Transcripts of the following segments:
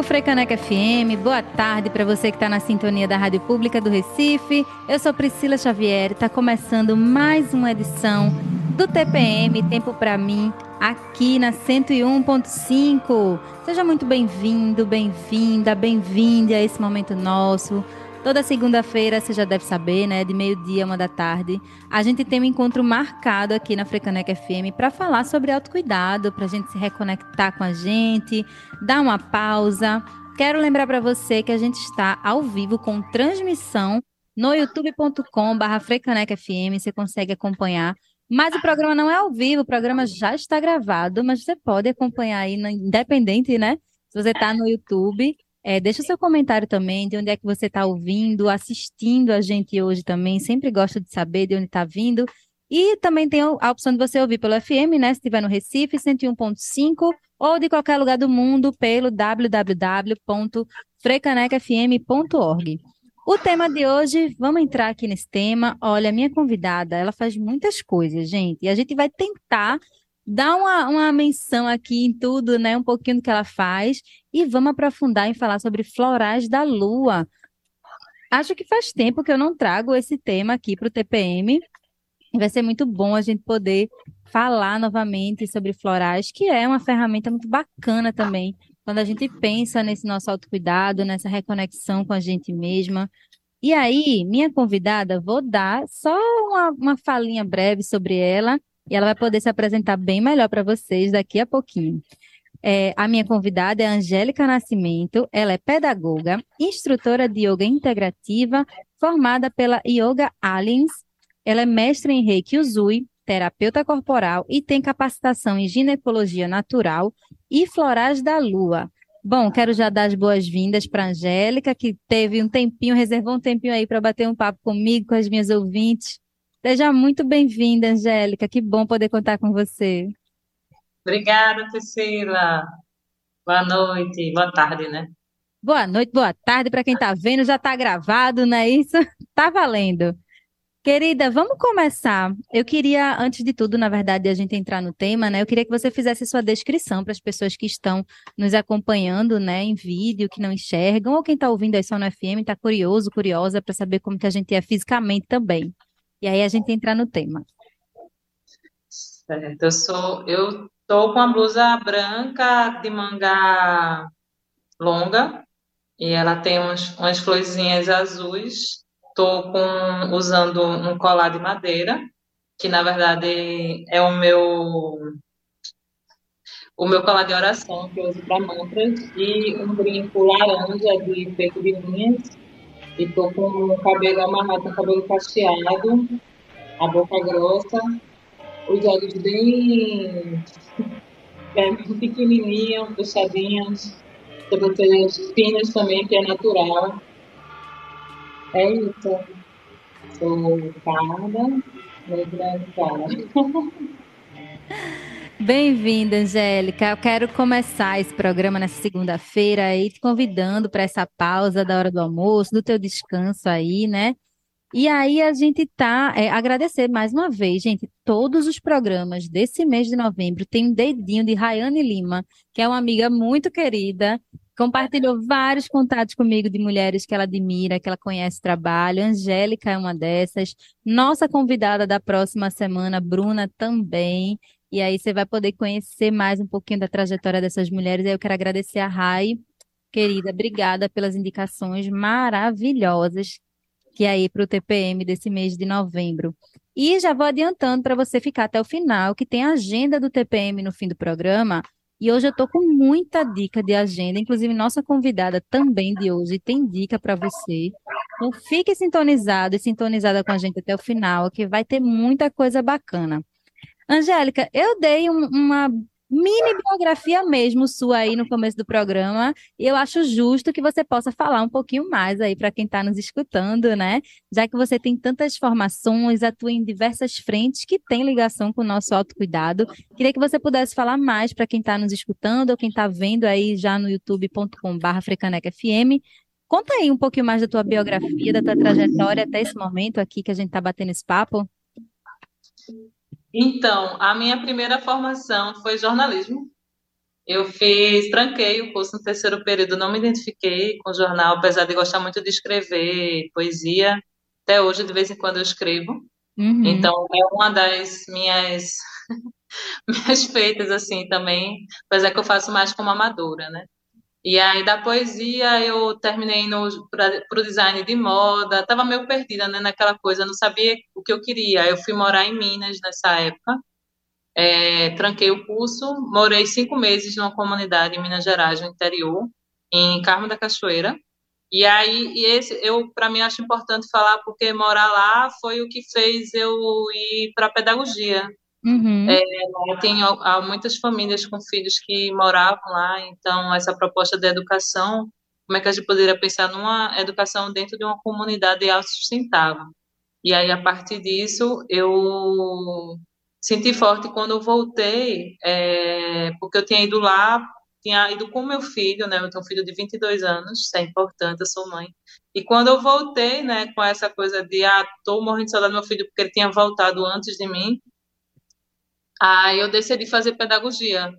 101.5 Frecaneca FM. Boa tarde para você que está na sintonia da Rádio Pública do Recife. Eu sou Priscila Xavier. Está começando mais uma edição do TPM Tempo para mim aqui na 101.5. Seja muito bem-vindo, bem-vinda, bem-vinde a esse momento nosso Toda segunda-feira, você já deve saber, né? De meio-dia, uma da tarde, a gente tem um encontro marcado aqui na Frecanec FM para falar sobre autocuidado, para a gente se reconectar com a gente, dar uma pausa. Quero lembrar para você que a gente está ao vivo com transmissão no youtube.com/barra FM. Você consegue acompanhar. Mas o programa não é ao vivo, o programa já está gravado, mas você pode acompanhar aí, independente, né? Se você está no YouTube é, deixa o seu comentário também de onde é que você está ouvindo, assistindo a gente hoje também. Sempre gosto de saber de onde está vindo. E também tem a opção de você ouvir pelo FM, né? Se estiver no Recife, 101.5, ou de qualquer lugar do mundo pelo www.frecanecfm.org. O tema de hoje, vamos entrar aqui nesse tema. Olha, minha convidada, ela faz muitas coisas, gente, e a gente vai tentar dar uma, uma menção aqui em tudo, né? Um pouquinho do que ela faz. E vamos aprofundar em falar sobre florais da lua. Acho que faz tempo que eu não trago esse tema aqui para o TPM. Vai ser muito bom a gente poder falar novamente sobre florais, que é uma ferramenta muito bacana também, quando a gente pensa nesse nosso autocuidado, nessa reconexão com a gente mesma. E aí, minha convidada, vou dar só uma, uma falinha breve sobre ela e ela vai poder se apresentar bem melhor para vocês daqui a pouquinho. É, a minha convidada é Angélica Nascimento, ela é pedagoga, instrutora de yoga integrativa, formada pela Yoga Aliens, ela é mestre em Reiki Uzui, terapeuta corporal e tem capacitação em ginecologia natural e florais da lua. Bom, quero já dar as boas-vindas para Angélica, que teve um tempinho, reservou um tempinho aí para bater um papo comigo, com as minhas ouvintes. Seja muito bem-vinda, Angélica. Que bom poder contar com você. Obrigada, Priscila. Boa noite, boa tarde, né? Boa noite, boa tarde para quem está vendo. Já está gravado, não é isso? Tá valendo. Querida, vamos começar. Eu queria, antes de tudo, na verdade, a gente entrar no tema, né? Eu queria que você fizesse sua descrição para as pessoas que estão nos acompanhando, né, em vídeo, que não enxergam, ou quem está ouvindo aí só no FM, está curioso, curiosa para saber como que a gente é fisicamente também. E aí a gente entra no tema. Certo, eu sou, eu tô com a blusa branca de manga longa e ela tem uns, umas florzinhas azuis. Tô com usando um colar de madeira, que na verdade é o meu o meu colar de oração que eu uso para mantras e um brinco laranja de feito de linhas e tô com o cabelo amarrado, com o cabelo cacheado, a boca grossa, os olhos bem, bem pequenininhos, puxadinhos, sobrancelhas finas também, que é natural. É isso. Sou parda, negra cara. Bem-vinda, Angélica. Eu quero começar esse programa nessa segunda-feira aí, te convidando para essa pausa da hora do almoço, do teu descanso aí, né? E aí a gente tá é, agradecer mais uma vez, gente, todos os programas desse mês de novembro tem um dedinho de Rayane Lima, que é uma amiga muito querida, compartilhou vários contatos comigo de mulheres que ela admira, que ela conhece trabalho. Angélica é uma dessas. Nossa convidada da próxima semana, Bruna, também. E aí você vai poder conhecer mais um pouquinho da trajetória dessas mulheres. Eu quero agradecer a Rai, querida, obrigada pelas indicações maravilhosas que é aí para o TPM desse mês de novembro. E já vou adiantando para você ficar até o final, que tem a agenda do TPM no fim do programa. E hoje eu estou com muita dica de agenda, inclusive nossa convidada também de hoje tem dica para você. Então, fique sintonizado e sintonizada com a gente até o final, que vai ter muita coisa bacana. Angélica, eu dei um- uma mini biografia mesmo sua aí no começo do programa, e eu acho justo que você possa falar um pouquinho mais aí para quem está nos escutando, né? Já que você tem tantas formações, atua em diversas frentes que têm ligação com o nosso autocuidado. Queria que você pudesse falar mais para quem está nos escutando ou quem está vendo aí já no youtube.com.br. Conta aí um pouquinho mais da tua biografia, da tua trajetória até esse momento aqui que a gente está batendo esse papo. Então, a minha primeira formação foi jornalismo. Eu fiz, tranquei o curso no terceiro período, não me identifiquei com jornal, apesar de gostar muito de escrever poesia. Até hoje, de vez em quando, eu escrevo. Uhum, Então, é uma das minhas, minhas feitas, assim, também, apesar que eu faço mais como amadora, né? E aí, da poesia, eu terminei para o design de moda. Tava meio perdida, né, naquela coisa, não sabia o que eu queria. Eu fui morar em Minas nessa época, é, tranquei o curso, morei cinco meses numa comunidade em Minas Gerais, no interior, em Carmo da Cachoeira. E aí, e esse, eu, para mim, acho importante falar, porque morar lá foi o que fez eu ir para pedagogia. Uhum, Eu tenho há muitas famílias com filhos que moravam lá, então essa proposta de educação, como é que a gente poderia pensar numa educação dentro de uma comunidade autossustentável? E aí, a partir disso, eu senti forte quando eu voltei, é, porque eu tinha ido lá, tinha ido com meu filho, né? Eu tenho um filho de 22 anos, isso é importante, eu sou mãe. E quando eu voltei, né, com essa coisa de, ah, tô morrendo de saudade do meu filho porque ele tinha voltado antes de mim, aí eu decidi fazer pedagogia.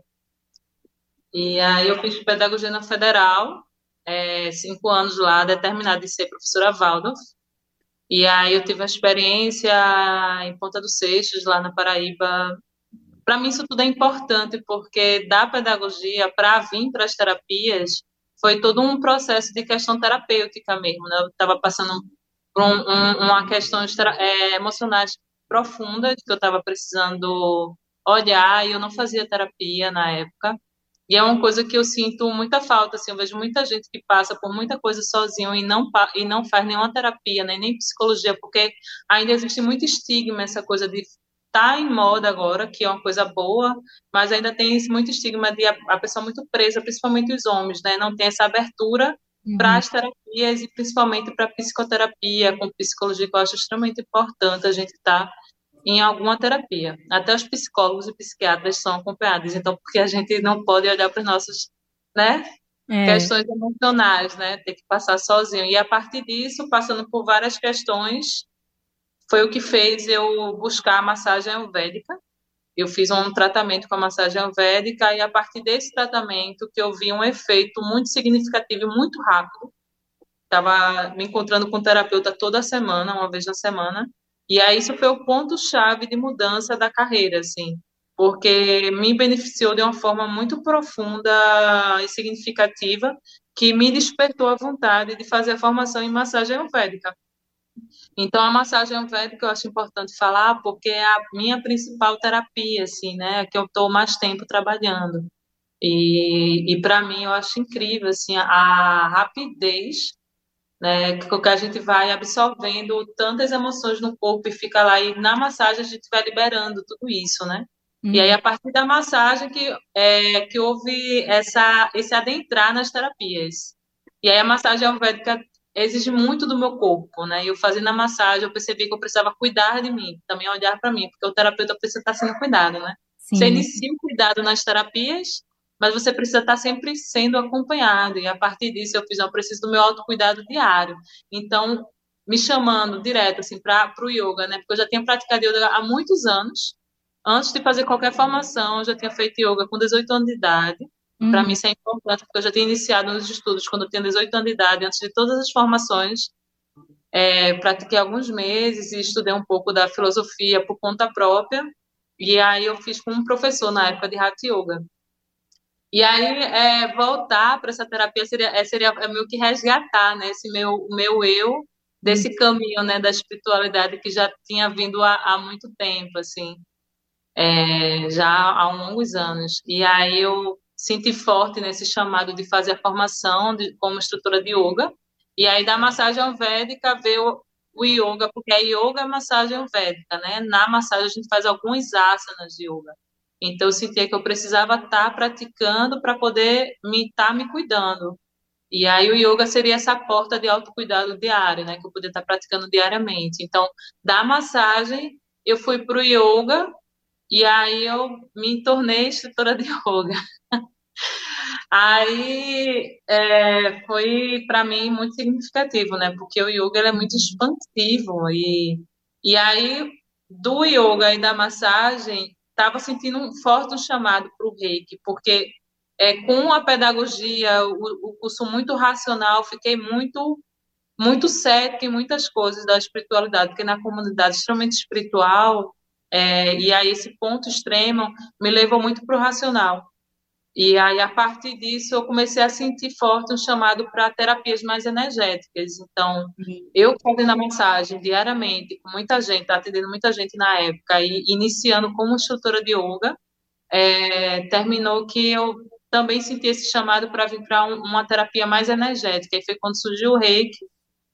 E aí eu fiz pedagogia na Federal, é, cinco anos lá, determinada de ser professora Waldorf. E aí eu tive a experiência em Ponta dos Seixos, lá na Paraíba. Para mim isso tudo é importante, porque da pedagogia para vir para as terapias foi todo um processo de questão terapêutica mesmo, né? Eu estava passando por um, um, uma questão é, emocionais que eu estava precisando olhar e eu não fazia terapia na época. E é uma coisa que eu sinto muita falta, assim, eu vejo muita gente que passa por muita coisa sozinho e não, e não faz nenhuma terapia, né, nem psicologia, porque ainda existe muito estigma essa coisa de tá em moda agora, que é uma coisa boa, mas ainda tem muito estigma de a, a pessoa muito presa, principalmente os homens, né, não tem essa abertura para uhum. as terapias e principalmente para psicoterapia, com psicologia, que eu acho extremamente importante a gente estar tá em alguma terapia. Até os psicólogos e psiquiatras são acompanhados, então, porque a gente não pode olhar para os nossos, né, É. questões emocionais, né, ter que passar sozinho. E a partir disso, passando por várias questões, foi o que fez eu buscar a massagem ayurvédica. Eu fiz um tratamento com a massagem ayurvédica e a partir desse tratamento que eu vi um efeito muito significativo e muito rápido. Estava me encontrando com o terapeuta toda semana, uma vez na semana, e aí isso foi o ponto-chave de mudança da carreira, assim, porque me beneficiou de uma forma muito profunda e significativa, que me despertou a vontade de fazer a formação em massagem ayurvédica. Então, a massagem ayurvédica eu acho importante falar, porque é a minha principal terapia, assim, né, que eu estou mais tempo trabalhando. E, e para mim, eu acho incrível, assim, a rapidez né? Que a gente vai absorvendo tantas emoções no corpo e fica lá, e na massagem a gente vai liberando tudo isso, né? E aí, Uhum. a partir da massagem, que, é, que houve essa, esse adentrar nas terapias. E aí, a massagem ayurvédica exige muito do meu corpo, né? Eu fazendo a massagem, eu percebi que eu precisava cuidar de mim, também olhar para mim, porque o terapeuta precisa estar sendo cuidado, né? Você Sim. inicia o cuidado nas terapias, mas você precisa estar sempre sendo acompanhado. E a partir disso eu fiz, eu preciso do meu autocuidado diário. Então, me chamando direto assim para o yoga, né? Porque eu já tinha praticado yoga há muitos anos. Antes de fazer qualquer formação, eu já tinha feito yoga com 18 anos de idade. Para mim Uhum. isso é importante, porque eu já tinha iniciado nos estudos quando eu tinha 18 anos de idade, antes de todas as formações. É, pratiquei alguns meses e estudei um pouco da filosofia por conta própria. E aí eu fiz com um professor na época de Hatha Yoga. E aí, é, voltar para essa terapia seria, é, seria é meio que resgatar, né, esse meu, meu eu Uhum. desse caminho, né, da espiritualidade que já tinha vindo há, há muito tempo, assim, é, já há longos anos. E aí eu senti forte nesse chamado de fazer a formação de, como instrutora de yoga. E aí da massagem védica veio o yoga, porque a yoga é massagem védica, né? Na massagem a gente faz alguns asanas de yoga. Então eu sentia que eu precisava estar tá praticando para poder me estar tá me cuidando. E aí o yoga seria essa porta de autocuidado diário, né? Que eu poder estar tá praticando diariamente. Então, da massagem, eu fui para o yoga e aí eu me tornei instrutora de yoga. Aí é, foi para mim muito significativo, né? Porque o yoga é muito expansivo e, e aí do yoga e da massagem estava sentindo um forte chamado para o reiki, porque é, com a pedagogia, o, o curso muito racional, fiquei muito muito cética em muitas coisas da espiritualidade, porque na comunidade extremamente espiritual, é, e aí esse ponto extremo me levou muito para o racional. E aí, a partir disso, eu comecei a sentir forte um chamado para terapias mais energéticas. Então, eu fazendo a massagem diariamente, com muita gente, atendendo muita gente na época, e iniciando como instrutora de yoga, é, terminou que eu também senti esse chamado para vir para um, uma terapia mais energética. E foi quando surgiu o reiki,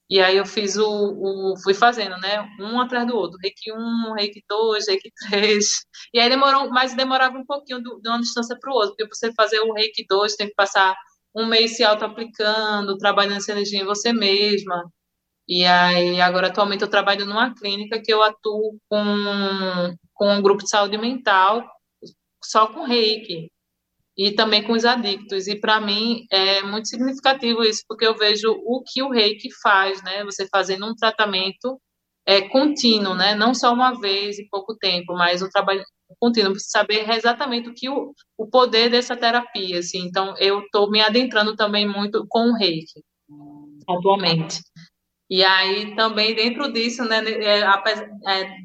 e aí eu fiz o, o, fui fazendo, né? Um atrás do outro. Reiki 1, Reiki 2, Reiki 3. E aí demorou, mas demorava um pouquinho do, de uma distância para o outro, porque você fazer o Reiki 2 tem que passar um mês se auto-aplicando, trabalhando essa energia em você mesma. E aí, agora, atualmente, eu trabalho numa clínica que eu atuo com, com um grupo de saúde mental, só com reiki e também com os adictos. E para mim é muito significativo isso, porque eu vejo o que o reiki faz, né? Você fazendo um tratamento é, contínuo, né? Não só uma vez e pouco tempo, mas um trabalho contínuo, saber exatamente o que o, o poder dessa terapia, assim. Então, eu estou me adentrando também muito com o reiki, atualmente. E aí, também, dentro disso, né, é, é,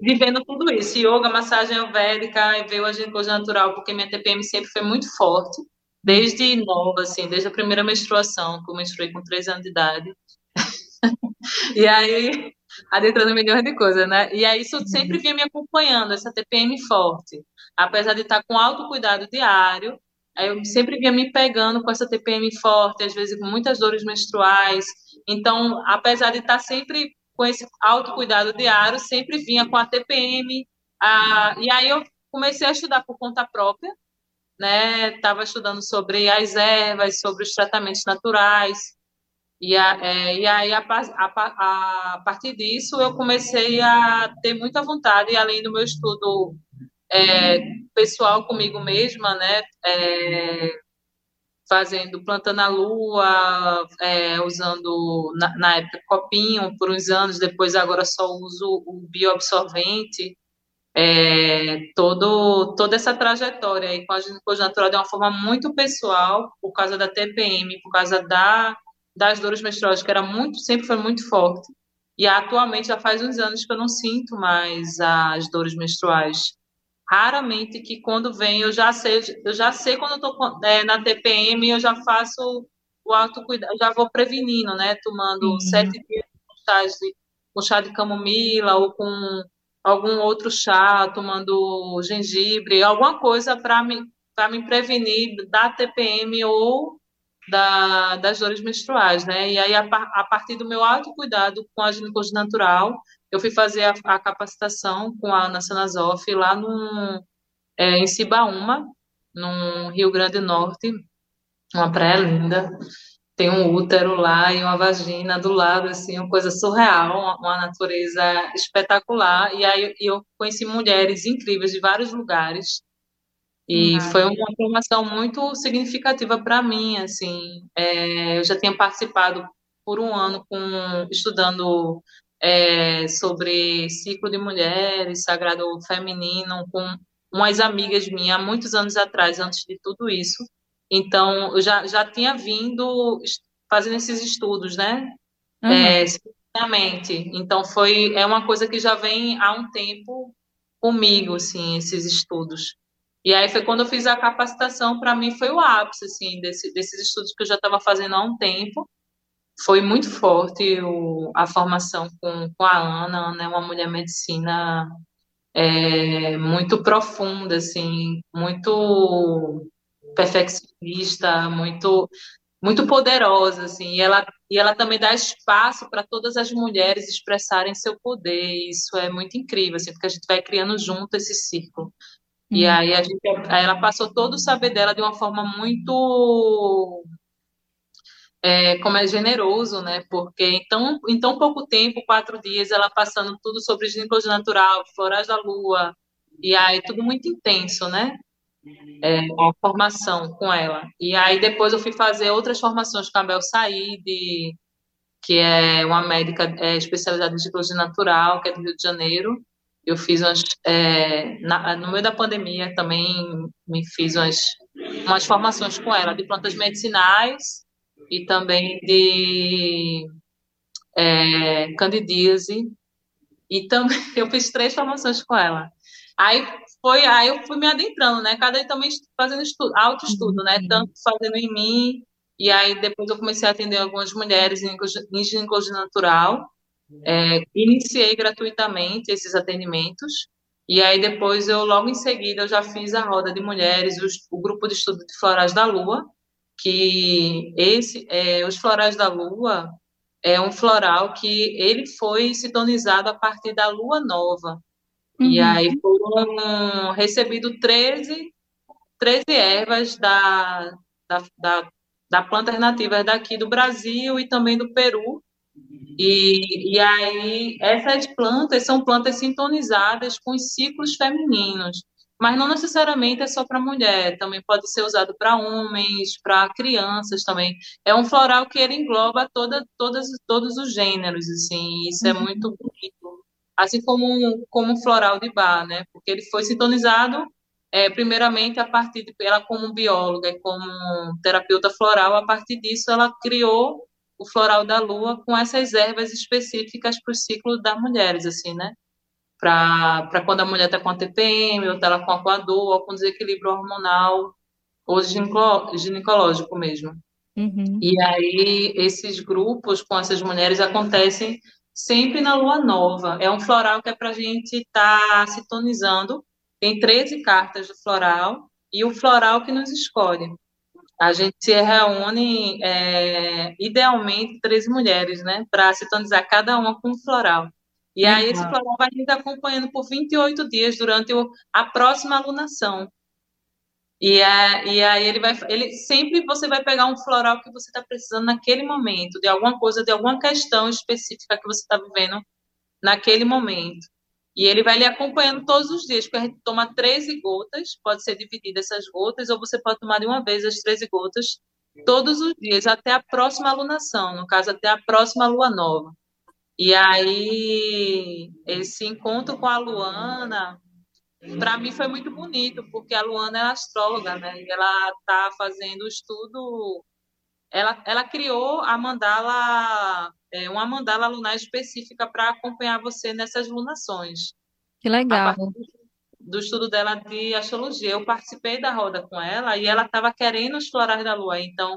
vivendo tudo isso, yoga, massagem védica, veio a ginecologia natural, porque minha TPM sempre foi muito forte, desde nova, assim, desde a primeira menstruação, que eu menstruei com 3 anos de idade. e aí, adentrando milhões de coisas, né? E aí isso sempre vinha me acompanhando, essa TPM forte. Apesar de estar com autocuidado diário, eu sempre vinha me pegando com essa TPM forte, às vezes com muitas dores menstruais. Então, apesar de estar sempre com esse autocuidado diário, sempre vinha com a TPM. A, e aí eu comecei a estudar por conta própria, né? Estava estudando sobre as ervas, sobre os tratamentos naturais. E, a, é, e aí, a, a, a, partir disso, eu comecei a ter muita vontade, além do meu estudo é, pessoal comigo mesma, né? É, fazendo, plantando a lua, é, usando na, na, época copinho por uns anos, depois agora só uso o bioabsorvente. É, todo, toda essa trajetória aí com a ginecologia natural de uma forma muito pessoal, por causa da TPM, por causa da, das dores menstruais, que era muito, sempre foi muito forte. E atualmente já faz uns anos que eu não sinto mais as dores menstruais raramente que quando vem eu já sei, eu já sei quando eu tô é, na TPM, eu já faço o autocuidado, já vou prevenindo, né? Tomando uhum. sete dias de, com chá de camomila ou com algum outro chá, tomando gengibre, alguma coisa para me, para me prevenir da TPM ou da, das dores menstruais, né? E aí, a, a partir do meu autocuidado com a ginecologia natural, eu fui fazer a, a capacitação com a Ana Sanazoff lá no, é, em Cibaúma, no Rio Grande do Norte, uma praia linda. Tem um útero lá e uma vagina do lado, assim, uma coisa surreal, uma, uma natureza espetacular. E aí eu conheci mulheres incríveis de vários lugares. E uhum. foi uma formação muito significativa para mim, assim. É, eu já tinha participado por um ano com estudando é, sobre ciclo de mulheres, sagrado feminino, com umas amigas minhas, há muitos anos atrás, antes de tudo isso. Então, eu já, já tinha vindo fazendo esses estudos, né? Uhum. É, então, foi, é uma coisa que já vem há um tempo comigo, assim, esses estudos. E aí foi quando eu fiz a capacitação, para mim foi o ápice, assim, desse, desses estudos que eu já estava fazendo há um tempo foi muito forte o, a formação com, com a Ana. É uma mulher medicina é, muito profunda, assim, muito perfeccionista, muito muito poderosa, assim, e ela, e ela também dá espaço para todas as mulheres expressarem seu poder, isso é muito incrível, assim, porque a gente vai criando junto esse círculo. E Hum, aí, a gente, aí ela passou todo o saber dela de uma forma muito, é, como é generoso, né, porque em tão, em tão pouco tempo, quatro dias, ela passando tudo sobre ginecologia natural, florais da lua, e aí tudo muito intenso, né, a formação com ela. E aí depois eu fui fazer outras formações com a Bel Said, que é uma médica é, especializada em ginecologia natural, que é do Rio de Janeiro. Eu fiz umas, é, na, no meio da pandemia também me fiz umas, umas formações com ela de plantas medicinais e também de é, candidíase. E também eu fiz três formações com ela. Aí foi, aí eu fui me adentrando, né? Cada também fazendo estudo, autoestudo, né? sim. Tanto fazendo em mim, e aí depois eu comecei a atender algumas mulheres em ginecologia natural. É, iniciei gratuitamente esses atendimentos, e aí depois eu, logo em seguida, eu já fiz a roda de mulheres, os- o grupo de estudo de florais da lua, que esse, é, os florais da lua é um floral que ele foi sintonizado a partir da lua nova. E Uhum. aí foram recebidos 13, 13 ervas da, da, da, da plantas nativas daqui do Brasil e também do Peru. E, e aí essas plantas são plantas sintonizadas com os ciclos femininos. Mas não necessariamente é só para mulher, também pode ser usado para homens, para crianças também. É um floral que ele engloba toda, todas, todos os gêneros, assim, isso é muito bonito assim como como floral de bar, né? Porque ele foi sintonizado é, primeiramente a partir de ela como bióloga e como terapeuta floral, a partir disso ela criou o floral da lua com essas ervas específicas para o ciclo das mulheres, assim, né? Para quando a mulher está com a TPM, ou está com a coador, ou com desequilíbrio hormonal, ou gineco- ginecológico mesmo. Uhum. E aí, esses grupos com essas mulheres acontecem sempre na lua nova. É um floral que é para a gente estar sintonizando. Tem 13 cartas do floral e o floral que nos escolhe. A gente se reúne, é, idealmente, três mulheres, né, para sintonizar cada uma com um floral. E aí, esse floral vai nos acompanhando por 28 dias durante o- a próxima alunação. E, é, e aí ele vai, ele sempre você vai pegar um floral que você está precisando naquele momento, de alguma coisa, de alguma questão específica que você está vivendo naquele momento. E ele vai lhe acompanhando todos os dias, porque a gente toma 13 gotas, pode ser dividida essas gotas, ou você pode tomar de uma vez as 13 gotas todos os dias, até a próxima alunação, no caso, até a próxima lua nova. E aí, esse encontro com a Luana para mim foi muito bonito, porque a Luana é astróloga, né? E ela está fazendo estudo. Ela, ela criou a mandala, é, uma mandala lunar específica para acompanhar você nessas lunações. Que legal. do estudo dela de astrologia. Eu participei da roda com ela e ela estava querendo os florais da lua. Então,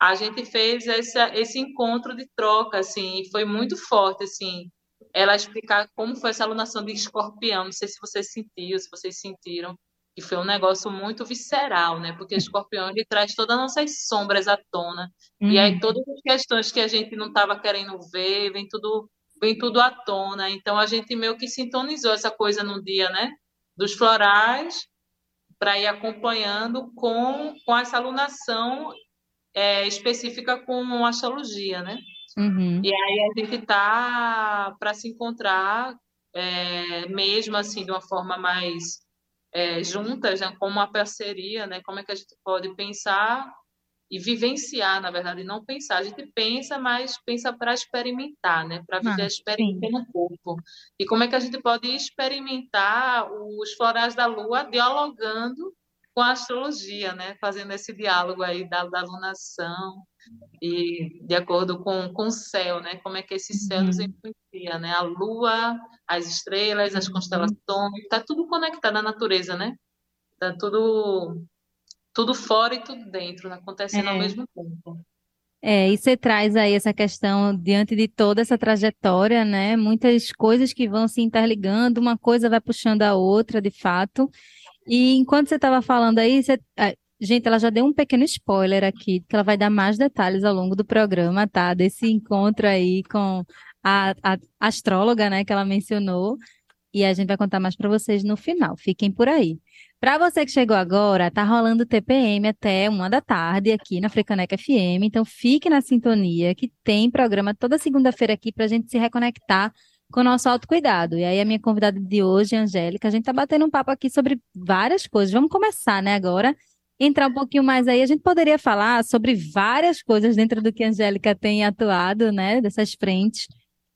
a gente fez esse, esse encontro de troca, assim, e foi muito forte, assim, ela explicar como foi essa alunação de escorpião. Não sei se você sentiu, se vocês sentiram, que foi um negócio muito visceral, né? Porque o escorpião ele traz todas as nossas sombras à tona. E aí Uhum. todas as questões que a gente não estava querendo ver, vem tudo, vem tudo à tona. Então a gente meio que sintonizou essa coisa no dia, né? Dos florais para ir acompanhando com, com essa alunação é, específica com astrologia, né? E Uhum. aí a gente tá para se encontrar é, mesmo assim de uma forma mais é, juntas, né? Como uma parceria, né? Como é que a gente pode pensar e vivenciar, na verdade, não pensar. A gente pensa, mas pensa para experimentar, né? Para viver a Ah, experiência sim. no corpo. E como é que a gente pode experimentar os florais da lua dialogando com a astrologia, né? Fazendo esse diálogo aí da, da alunação e de acordo com, com o céu, né? Como é que esse céu nos Uhum. influencia, né? A lua, as estrelas, as Uhum. constelações, está tudo conectado à natureza, né? Tá tudo tudo fora e tudo dentro, né? acontecendo ao É. mesmo tempo. É, e você traz aí essa questão diante de toda essa trajetória, né? Muitas coisas que vão se interligando, uma coisa vai puxando a outra, de fato. E enquanto você estava falando aí, você, Gente, ela já deu um pequeno spoiler aqui, que ela vai dar mais detalhes ao longo do programa, tá? Desse encontro aí com a, a astróloga, né, que ela mencionou. E a gente vai contar mais para vocês no final. Fiquem por aí. Para você que chegou agora, tá rolando TPM até uma da tarde aqui na Frecaneca FM. Então fique na sintonia que tem programa toda segunda-feira aqui para a gente se reconectar com o nosso autocuidado. E aí a minha convidada de hoje, Angélica, a gente tá batendo um papo aqui sobre várias coisas. Vamos começar, né, agora? Entrar um pouquinho mais aí, a gente poderia falar sobre várias coisas dentro do que a Angélica tem atuado, né, dessas frentes.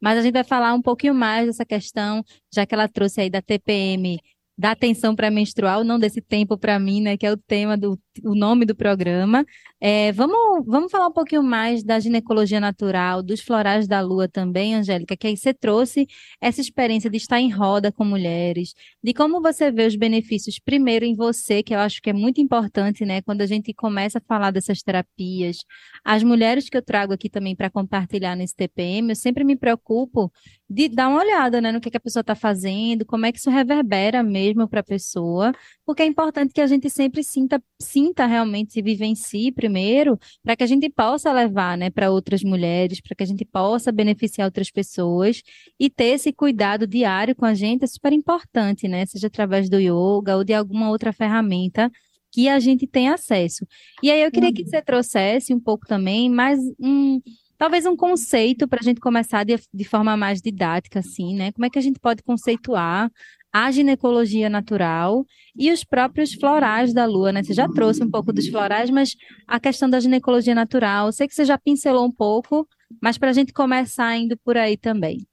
Mas a gente vai falar um pouquinho mais dessa questão, já que ela trouxe aí da TPM da atenção pré-menstrual, não desse tempo para mim, né, que é o tema do o nome do programa. É, vamos, vamos falar um pouquinho mais da ginecologia natural, dos florais da lua também, Angélica, que aí você trouxe essa experiência de estar em roda com mulheres, de como você vê os benefícios primeiro em você, que eu acho que é muito importante, né, quando a gente começa a falar dessas terapias. As mulheres que eu trago aqui também para compartilhar nesse TPM, eu sempre me preocupo de dar uma olhada, né, no que, que a pessoa está fazendo, como é que isso reverbera mesmo para a pessoa, porque é importante que a gente sempre sinta, sinta realmente, se vivencie primeiro, para que a gente possa levar, né, para outras mulheres, para que a gente possa beneficiar outras pessoas e ter esse cuidado diário com a gente é super importante, né, seja através do yoga ou de alguma outra ferramenta que a gente tem acesso. E aí eu queria que uhum. você trouxesse um pouco também mais um talvez um conceito para a gente começar de, de, forma mais didática, assim, né? Como é que a gente pode conceituar a ginecologia natural e os próprios florais da lua, né? Você já trouxe um pouco dos florais, mas a questão da ginecologia natural, sei que você já pincelou um pouco, mas para a gente começar indo por aí também.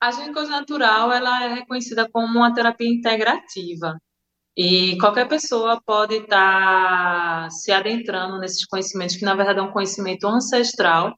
A ginecologia natural ela é reconhecida como uma terapia integrativa e qualquer pessoa pode estar tá se adentrando nesses conhecimentos que na verdade é um conhecimento ancestral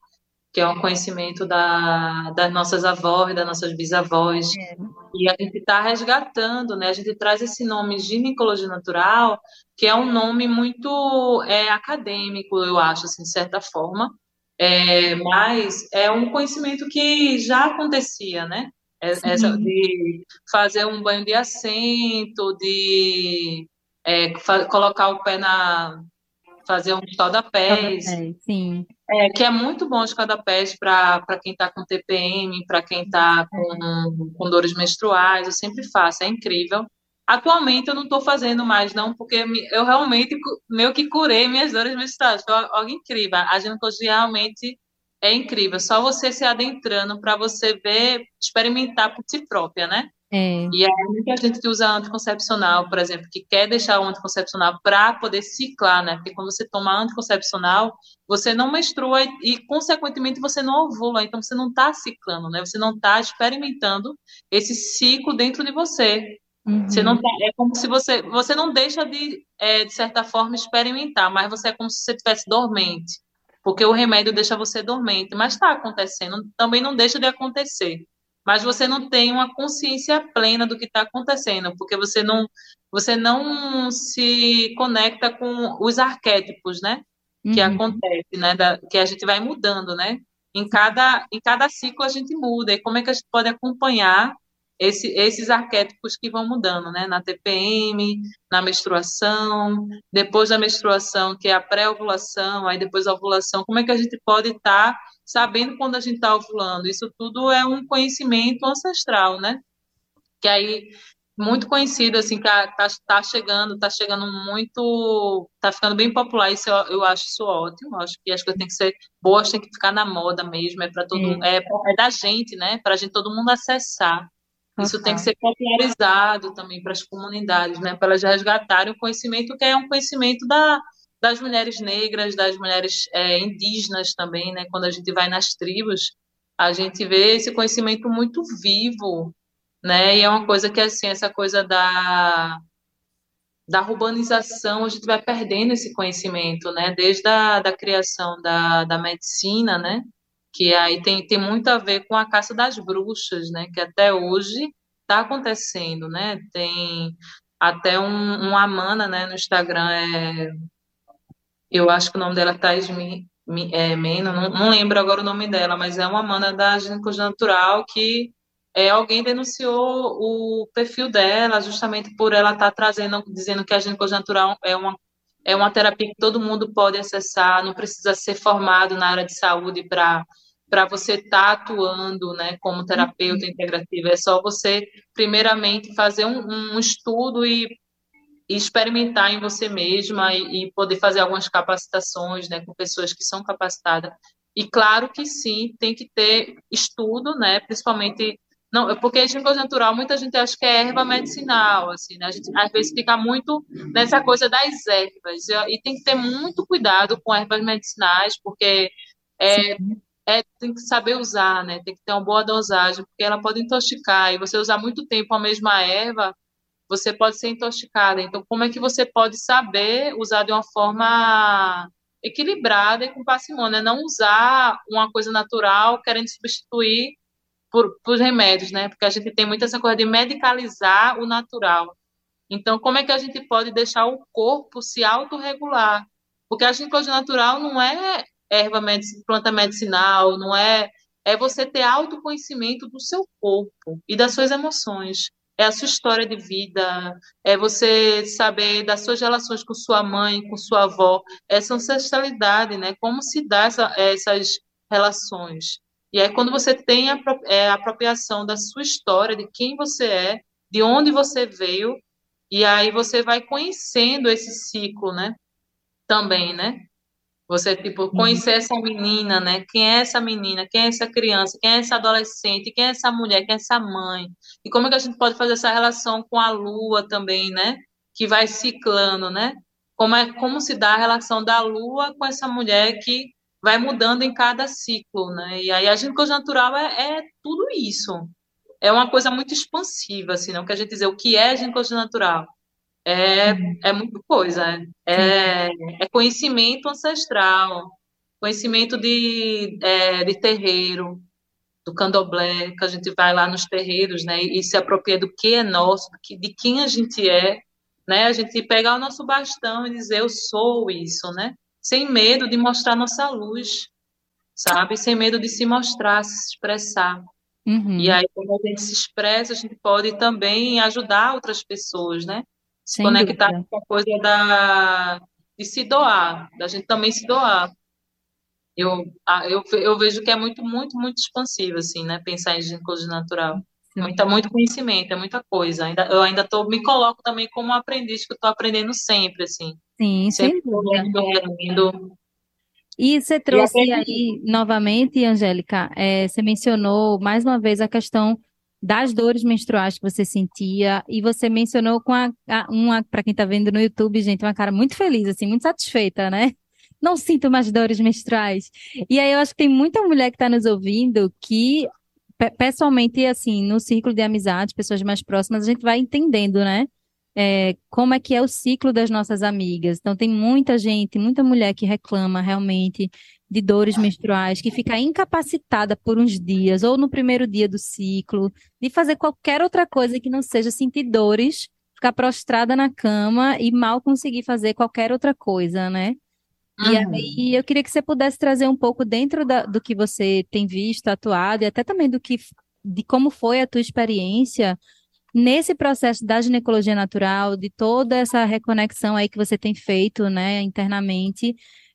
que é um conhecimento da, das nossas avós, das nossas bisavós. É. E a gente está resgatando, né? A gente traz esse nome ginecologia natural, que é um nome muito é, acadêmico, eu acho, assim, de certa forma. É, mas é um conhecimento que já acontecia, né? É, essa, de fazer um banho de assento, de é, colocar o pé na, fazer um escaldapés. Sim. É, que é muito bom de escaldapés para quem está com TPM, para quem está com, com dores menstruais, eu sempre faço, é incrível. Atualmente eu não estou fazendo mais, não, porque eu realmente meio que curei minhas dores menstruais. Foi algo incrível. A ginecologia realmente é incrível. Só você se adentrando para você ver, experimentar por si própria, né? É. E aí, muita gente que usa anticoncepcional, por exemplo, que quer deixar o anticoncepcional para poder ciclar, né? Porque quando você toma anticoncepcional, você não menstrua e, e consequentemente, você não ovula. Então, você não está ciclando, né? Você não está experimentando esse ciclo dentro de você. Uhum. Você não tá, é como se você você não deixa de é, de certa forma experimentar, mas você é como se você estivesse dormente, porque o remédio deixa você dormente, mas está acontecendo, também não deixa de acontecer mas você não tem uma consciência plena do que está acontecendo, porque você não, você não se conecta com os arquétipos, né? Que uhum. acontece, né? Da, que a gente vai mudando, né? Em cada, em cada ciclo a gente muda. E como é que a gente pode acompanhar esse, esses arquétipos que vão mudando, né? Na TPM, na menstruação, depois da menstruação, que é a pré-ovulação, aí depois a ovulação, como é que a gente pode estar tá sabendo quando a gente está ovulando? Isso tudo é um conhecimento ancestral, né? Que aí muito conhecido, assim, que tá, tá chegando, tá chegando muito, tá ficando bem popular, isso eu, eu acho isso ótimo, acho que as coisas têm que ser boas, tem que ficar na moda mesmo, é para todo é. é, é da gente, né, para a gente, todo mundo acessar, isso tem que ser popularizado também para as comunidades, né, para elas resgatarem o conhecimento que é um conhecimento da, das mulheres negras, das mulheres é, indígenas também, né, quando a gente vai nas tribos, a gente vê esse conhecimento muito vivo, né, e é uma coisa que, assim, essa coisa da da urbanização, a gente vai perdendo esse conhecimento, né, desde a da criação da, da medicina, né, que aí tem, tem muito a ver com a caça das bruxas, né? Que até hoje está acontecendo, né? Tem até um, uma mana, né? No Instagram é, eu acho que o nome dela é Thais é, Mena, não, não lembro agora o nome dela, mas é uma mana da ginecologia natural que é, alguém denunciou o perfil dela, justamente por ela estar tá trazendo, dizendo que a ginecologia natural é uma, é uma terapia que todo mundo pode acessar, não precisa ser formado na área de saúde para para você estar tá atuando né, como terapeuta integrativa. É só você, primeiramente, fazer um, um estudo e, experimentar em você mesma e, e, poder fazer algumas capacitações né, com pessoas que são capacitadas. E claro que sim, tem que ter estudo, né, principalmente não, porque a ginecologia natural, muita gente acha que é erva medicinal, assim, né? A gente às vezes fica muito nessa coisa das ervas, e, e tem que ter muito cuidado com ervas medicinais, porque é, é, tem que saber usar, né? Tem que ter uma boa dosagem, porque ela pode intoxicar, e você usar muito tempo a mesma erva, você pode ser intoxicada. Então, como é que você pode saber usar de uma forma equilibrada e com parcimônia, não usar uma coisa natural querendo substituir por, por remédios, né? Porque a gente tem muita essa coisa de medicalizar o natural. Então, como é que a gente pode deixar o corpo se autorregular? Porque a ginecologia natural não é erva medic planta medicinal, não é é você ter autoconhecimento do seu corpo e das suas emoções. É a sua história de vida, é você saber das suas relações com sua mãe, com sua avó, essa ancestralidade, né? Como se dá essa, essas relações. E aí, quando você tem a, é, a apropriação da sua história, de quem você é, de onde você veio, e aí você vai conhecendo esse ciclo, né? Também, né? Você, tipo, conhecer essa menina, né? Quem é essa menina? Quem é essa criança? Quem é essa adolescente? Quem é essa mulher? Quem é essa mãe? E como é que a gente pode fazer essa relação com a lua também, né? Que vai ciclando, né? Como, é, como se dá a relação da lua com essa mulher que vai mudando em cada ciclo, né? E aí a ginecologia natural é, é tudo isso. É uma coisa muito expansiva, assim, não quer gente dizer o que é ginecologia natural. É, é muita coisa. É, é conhecimento ancestral, conhecimento de, é, de terreiro, do candomblé, que a gente vai lá nos terreiros, né, e se apropria do que é nosso, de quem a gente é, né, a gente pegar o nosso bastão e dizer eu sou isso, né, sem medo de mostrar nossa luz, sabe? Sem medo de se mostrar, se expressar. Uhum. E aí, quando a gente se expressa, a gente pode também ajudar outras pessoas, né? Se sem conectar dúvida. com a coisa da, de se doar, da gente também se doar. Eu, eu, eu vejo que é muito, muito, muito expansivo, assim, né? Pensar em ginecologia natural. Muita, muito conhecimento, é muita coisa. Ainda, eu ainda tô, me coloco também como aprendiz, que eu estou aprendendo sempre, assim. Sim, sempre E você trouxe e aí, novamente, Angélica, é, você mencionou mais uma vez a questão das dores menstruais que você sentia, e você mencionou com a, a uma, para quem está vendo no YouTube, gente, uma cara muito feliz, assim, muito satisfeita, né? Não sinto mais dores menstruais. E aí eu acho que tem muita mulher que está nos ouvindo que pessoalmente, assim, no círculo de amizade, pessoas mais próximas, a gente vai entendendo, né? É, como é que é o ciclo das nossas amigas. Então, tem muita gente, muita mulher que reclama realmente de dores menstruais, que fica incapacitada por uns dias, ou no primeiro dia do ciclo, de fazer qualquer outra coisa que não seja sentir dores, ficar prostrada na cama e mal conseguir fazer qualquer outra coisa, né? E aí eu queria que você pudesse trazer um pouco dentro da, do que você tem visto, atuado, e até também do que de como foi a tua experiência nesse processo da ginecologia natural, de toda essa reconexão aí que você tem feito, né, internamente.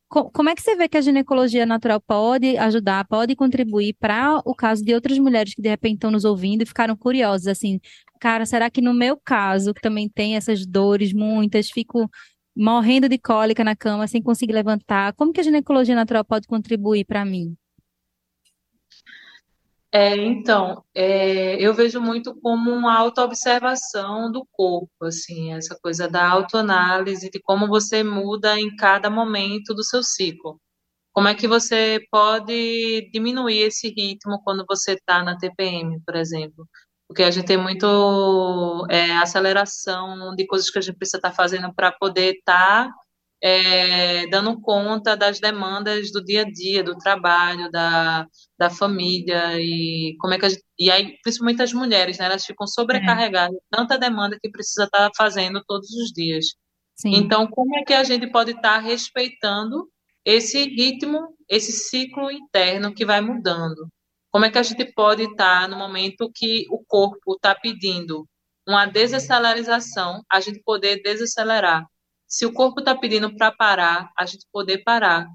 Como é que você vê que a ginecologia natural pode ajudar, pode contribuir para o caso de outras mulheres que de repente estão nos ouvindo e ficaram curiosas, assim, cara, será que no meu caso, que também tem essas dores muitas, fico morrendo de cólica na cama, sem conseguir levantar. Como que a ginecologia natural pode contribuir para mim? É, então, é, eu vejo muito como uma autoobservação do corpo, assim, essa coisa da autoanálise, de como você muda em cada momento do seu ciclo. Como é que você pode diminuir esse ritmo quando você está na TPM, por exemplo? porque a gente tem muito é, aceleração de coisas que a gente precisa estar tá fazendo para poder estar tá, é, dando conta das demandas do dia a dia, do trabalho, da, da família e como é que gente, e aí principalmente as mulheres, né, elas ficam sobrecarregadas, é. tanta demanda que precisa estar tá fazendo todos os dias. Sim. Então, como é que a gente pode estar respeitando esse ritmo, esse ciclo interno que vai mudando? Como é que a gente pode estar no momento que o corpo está pedindo uma desaceleração, a gente poder desacelerar. Se o corpo está pedindo para parar, a gente poder parar.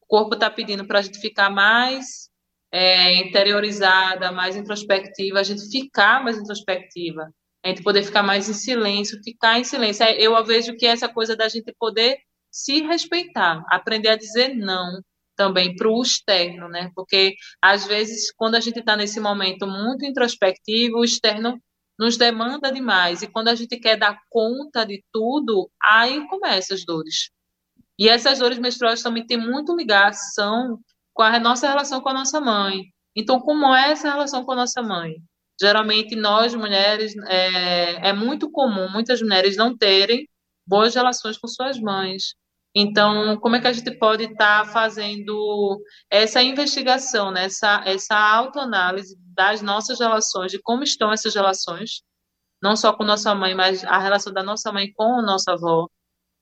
O corpo está pedindo para a gente ficar mais é, interiorizada, mais introspectiva, a gente ficar mais introspectiva, a gente poder ficar mais em silêncio, ficar em silêncio. É, eu vejo que essa coisa da gente poder se respeitar, aprender a dizer não também para o externo, né? Porque às vezes quando a gente está nesse momento muito introspectivo, o externo nos demanda demais. E quando a gente quer dar conta de tudo, aí começam as dores. E essas dores menstruais também têm muito ligação com a nossa relação com a nossa mãe. Então, como é essa relação com a nossa mãe? Geralmente, nós mulheres, é, é muito comum muitas mulheres não terem boas relações com suas mães. Então, como é que a gente pode estar tá fazendo essa investigação, né? essa, essa autoanálise das nossas relações, de como estão essas relações, não só com nossa mãe, mas a relação da nossa mãe com a nossa avó.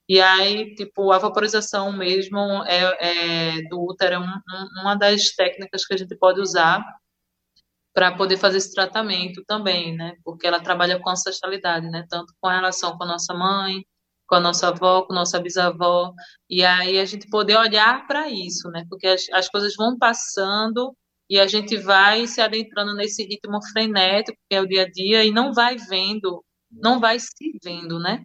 E aí, tipo, a vaporização mesmo é, é do útero é um, um, uma das técnicas que a gente pode usar para poder fazer esse tratamento também, né? Porque ela trabalha com ancestralidade, né? Tanto com a relação com a nossa mãe, com a nossa avó, com a nossa bisavó, e aí a gente poder olhar para isso, né? Porque as, as coisas vão passando e a gente vai se adentrando nesse ritmo frenético que é o dia a dia e não vai vendo, não vai se vendo, né?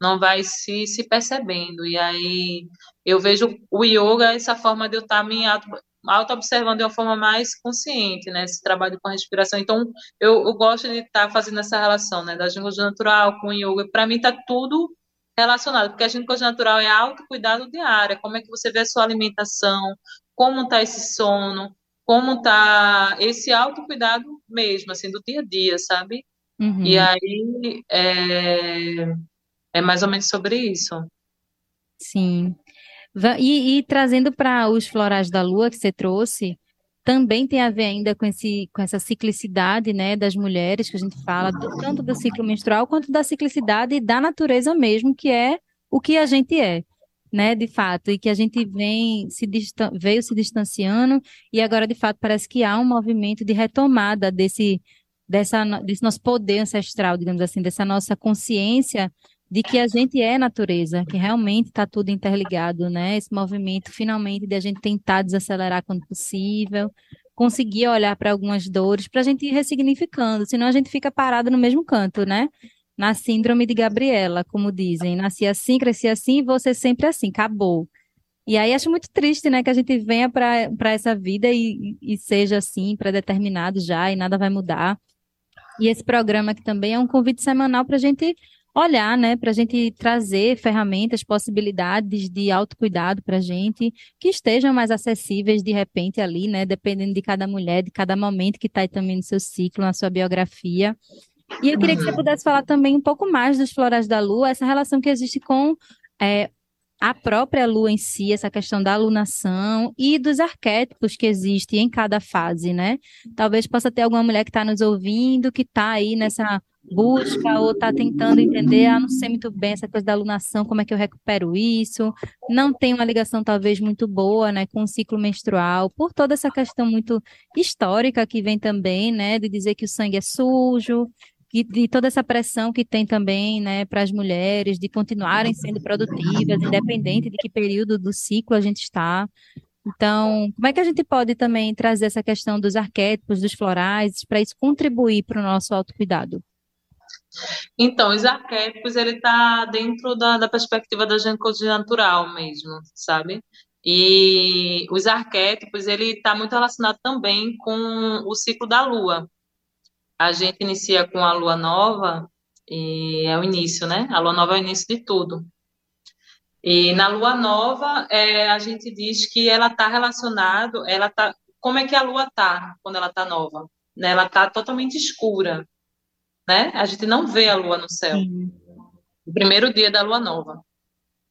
Não vai se, se percebendo. E aí eu vejo o yoga, essa forma de eu estar me auto, auto-observando de uma forma mais consciente, né? Esse trabalho com a respiração. Então, eu, eu gosto de estar fazendo essa relação, né? Da ginecologia natural com o yoga. Para mim, está tudo relacionado, porque a ginecologia natural é autocuidado diário, como é que você vê a sua alimentação, como está esse sono, como está esse autocuidado mesmo, assim, do dia a dia, sabe? Uhum. E aí é, é mais ou menos sobre isso. Sim. E, e trazendo para os florais da lua que você trouxe, também tem a ver ainda com, esse, com essa ciclicidade né, das mulheres, que a gente fala, tanto do ciclo menstrual quanto da ciclicidade da natureza mesmo, que é o que a gente é, né, de fato, e que a gente vem se veio se distanciando, e agora, de fato, parece que há um movimento de retomada desse, dessa, desse nosso poder ancestral, digamos assim, dessa nossa consciência de que a gente é natureza, que realmente está tudo interligado, né? Esse movimento, finalmente, de a gente tentar desacelerar quando possível, conseguir olhar para algumas dores, para a gente ir ressignificando, senão a gente fica parado no mesmo canto, né? Na síndrome de Gabriela, como dizem, nasci assim, cresci assim, você sempre assim, acabou. E aí acho muito triste, né, que a gente venha para essa vida e, e seja assim, pré-determinado já, e nada vai mudar. E esse programa aqui também é um convite semanal para a gente olhar, né, para a gente trazer ferramentas, possibilidades de autocuidado para a gente, que estejam mais acessíveis de repente ali, né, dependendo de cada mulher, de cada momento que está aí também no seu ciclo, na sua biografia. E eu queria que você uhum. pudesse falar também um pouco mais dos florais da lua, essa relação que existe com é, a própria lua em si, essa questão da alunação e dos arquétipos que existem em cada fase, né? Talvez possa ter alguma mulher que está nos ouvindo, que está aí nessa busca ou está tentando entender, ah, não sei muito bem essa coisa da alunação, como é que eu recupero isso, não tem uma ligação talvez muito boa, né, com o ciclo menstrual, por toda essa questão muito histórica que vem também, né, de dizer que o sangue é sujo, e de toda essa pressão que tem também, né, para as mulheres de continuarem sendo produtivas, independente de que período do ciclo a gente está. Então, como é que a gente pode também trazer essa questão dos arquétipos, dos florais, para isso contribuir para o nosso autocuidado? Então, os arquétipos, ele está dentro da, da perspectiva da ginecologia natural mesmo, sabe? E os arquétipos, ele está muito relacionado também com o ciclo da lua. A gente inicia com a lua nova, e é o início, né? A lua nova é o início de tudo. E na lua nova, é, a gente diz que ela está relacionado, ela tá, como é que a lua está quando ela está nova? Né? Ela está totalmente escura né? A gente não vê a lua no céu. O primeiro dia da lua nova.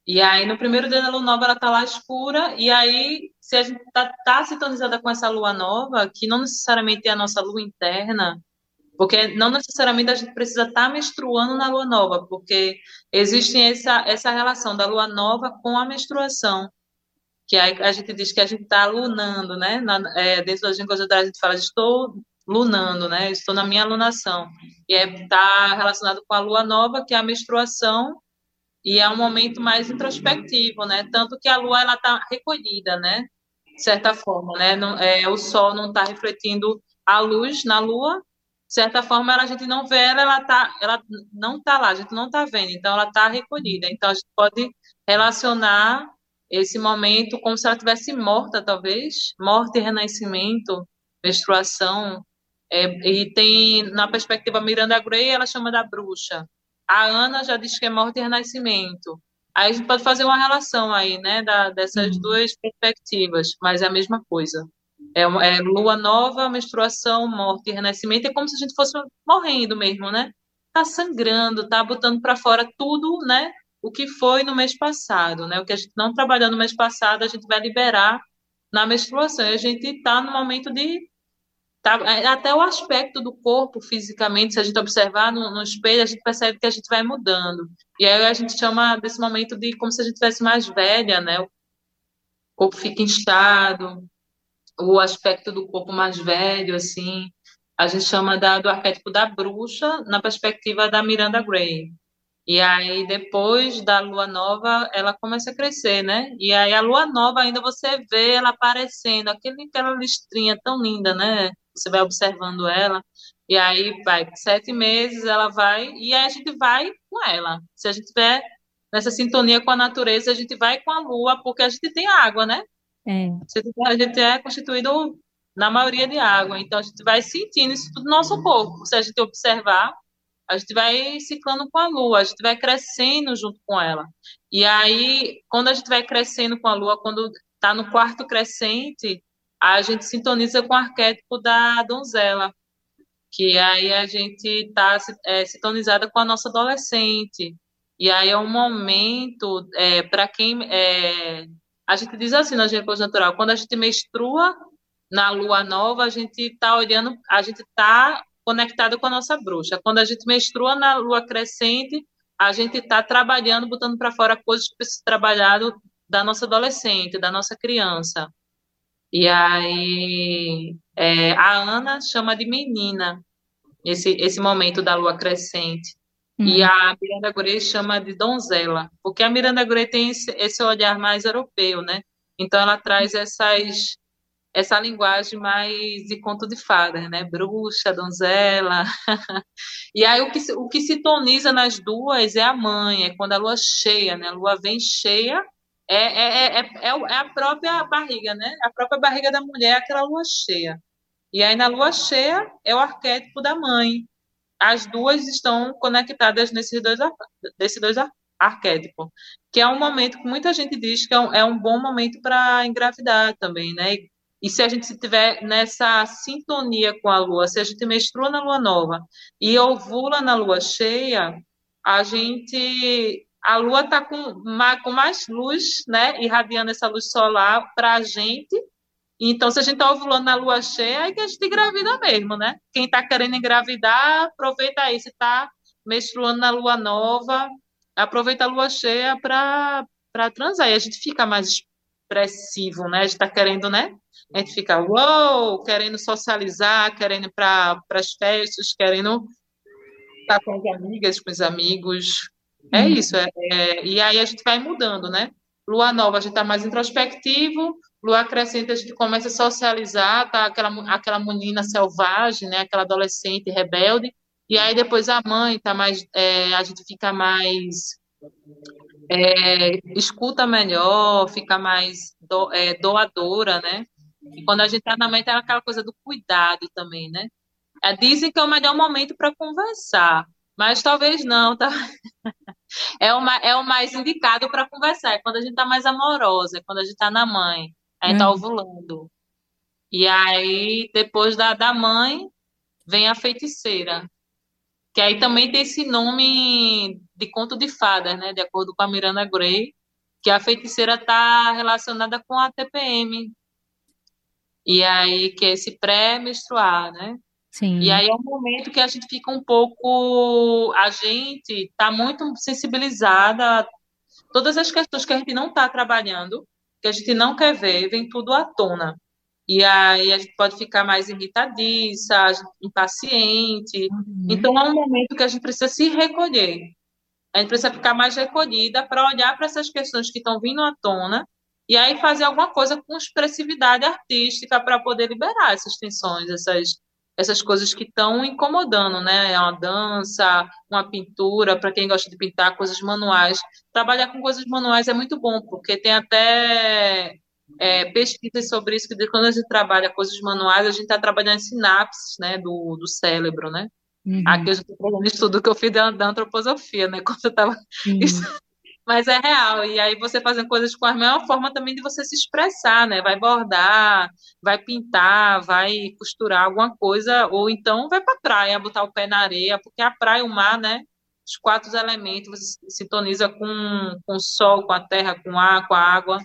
E aí, no primeiro dia da lua nova, ela tá lá escura, e aí, se a gente tá, tá sintonizada com essa lua nova, que não necessariamente é a nossa lua interna, porque não necessariamente a gente precisa estar tá menstruando na lua nova, porque existe essa, essa relação da lua nova com a menstruação. que aí a gente diz que a gente está lunando, né? Na, é, dentro da a gente fala, estou lunando, né? Estou na minha alunação. E está relacionado com a lua nova, que é a menstruação, e é um momento mais introspectivo, né? Tanto que a lua ela está recolhida, né? De certa forma, né? Não, é, o sol não está refletindo a luz na lua, de certa forma a gente não vê ela, ela, tá, ela não está lá, a gente não está vendo, então ela está recolhida. Então a gente pode relacionar esse momento como se ela tivesse morta, talvez, morte e renascimento, menstruação. É, e tem, na perspectiva Miranda Gray, ela chama da bruxa. A Ana já diz que é morte e renascimento. Aí a gente pode fazer uma relação aí, né, da, dessas uhum. duas perspectivas, mas é a mesma coisa. É, é, lua nova, menstruação, morte e renascimento. É como se a gente fosse morrendo mesmo, né? Tá sangrando, tá botando para fora tudo, né? o que foi no mês passado, né? O que a gente não trabalhou no mês passado, a gente vai liberar na menstruação. E a gente está no momento de tá, até o aspecto do corpo fisicamente, se a gente observar no, no, espelho, a gente percebe que a gente vai mudando. E aí a gente chama desse momento de como se a gente tivesse mais velha, né? O corpo fica inchado, o aspecto do corpo mais velho, assim. A gente chama da, do arquétipo da bruxa na perspectiva da Miranda Gray. E aí, depois da lua nova, ela começa a crescer, né? E aí, a lua nova, ainda você vê ela aparecendo, aquele, aquela listrinha tão linda, né? Você vai observando ela. E aí, vai, sete meses, ela vai, e aí a gente vai com ela. Se a gente tiver nessa sintonia com a natureza, a gente vai com a lua, porque a gente tem água, né? É. A gente é constituído, na maioria, de água. Então, a gente vai sentindo isso tudo no nosso corpo. Se a gente observar, a gente vai ciclando com a lua, a gente vai crescendo junto com ela. E aí, quando a gente vai crescendo com a lua, quando está no quarto crescente, a gente sintoniza com o arquétipo da donzela, que aí a gente está é, sintonizada com a nossa adolescente. E aí é um momento, é, para quem. É, a gente diz assim na ginecologia natural, quando a gente menstrua na lua nova, a gente está olhando, a gente está conectada com a nossa bruxa. Quando a gente menstrua na lua crescente, a gente está trabalhando, botando para fora coisas que precisam trabalhado da nossa adolescente, da nossa criança. E aí é, a Ana chama de menina esse, esse momento da lua crescente. Uhum. E a Miranda Gray chama de donzela, porque a Miranda Gray tem esse, olhar mais europeu, né? Então ela traz essas essa linguagem mais de conto de fadas, né? Bruxa, donzela. e aí o que, o que se toniza nas duas é a mãe, é quando a lua cheia, né? A lua vem cheia, é, é, é, é, a própria barriga, né? A própria barriga da mulher é aquela lua cheia. E aí na lua cheia é o arquétipo da mãe. As duas estão conectadas nesses dois, nesses dois arquétipos, que é um momento que muita gente diz que é um, é um bom momento para engravidar também, né? E se a gente estiver nessa sintonia com a lua, se a gente menstrua na lua nova e ovula na lua cheia, a gente. A lua está com, com mais luz, né? Irradiando essa luz solar para a gente. Então, se a gente está ovulando na lua cheia, é que a gente engravida mesmo, né? Quem está querendo engravidar, aproveita aí. Se está menstruando na lua nova, aproveita a lua cheia para transar. E a gente fica mais expressivo, né? A gente está querendo, né? A gente fica, uou, querendo socializar, querendo ir para as festas, querendo estar com as amigas, com os amigos. É hum. isso. É, é, e aí a gente vai mudando, né? Lua nova, a gente está mais introspectivo. Lua crescente, a gente começa a socializar, tá? Aquela, aquela menina selvagem, né? Aquela adolescente rebelde. E aí depois a mãe tá mais, é, a gente fica mais é, escuta melhor, fica mais do, é, doadora, né? E quando a gente está na mente, é aquela coisa do cuidado também, né? É, dizem que é o melhor momento para conversar, mas talvez não, tá? É o, é o mais indicado para conversar, é quando a gente está mais amorosa, é quando a gente está na mãe, a gente está hum. ovulando. E aí, depois da, da mãe, vem a feiticeira, que aí também tem esse nome de conto de fadas, né? De acordo com a Miranda Gray, que a feiticeira está relacionada com a TPM, e aí, que é esse pré-menstruar, né? Sim. E aí é um momento que a gente fica um pouco. A gente está muito sensibilizada a todas as questões que a gente não está trabalhando. que a gente não quer ver, vem tudo à tona. E aí a gente pode ficar mais irritadiça, impaciente. Uhum. Então é um momento que a gente precisa se recolher. A gente precisa ficar mais recolhida para olhar para essas questões que estão vindo à tona e aí fazer alguma coisa com expressividade artística para poder liberar essas tensões, essas, essas coisas que estão incomodando, né? É uma dança, uma pintura, para quem gosta de pintar coisas manuais. Trabalhar com coisas manuais é muito bom, porque tem até é, pesquisas sobre isso, que quando a gente trabalha coisas manuais, a gente está trabalhando em sinapses né, do, do cérebro, né? Uhum. Aqui eu estou falando estudo que eu fiz da, da antroposofia, né? Quando eu estava. Uhum. Mas é real. E aí você fazendo coisas com a mesma forma também de você se expressar, né? Vai bordar, vai pintar, vai costurar alguma coisa, ou então vai para praia, botar o pé na areia, porque a praia e o mar, né? Os quatro elementos, você sintoniza com, com o sol, com a terra, com o ar, com a água.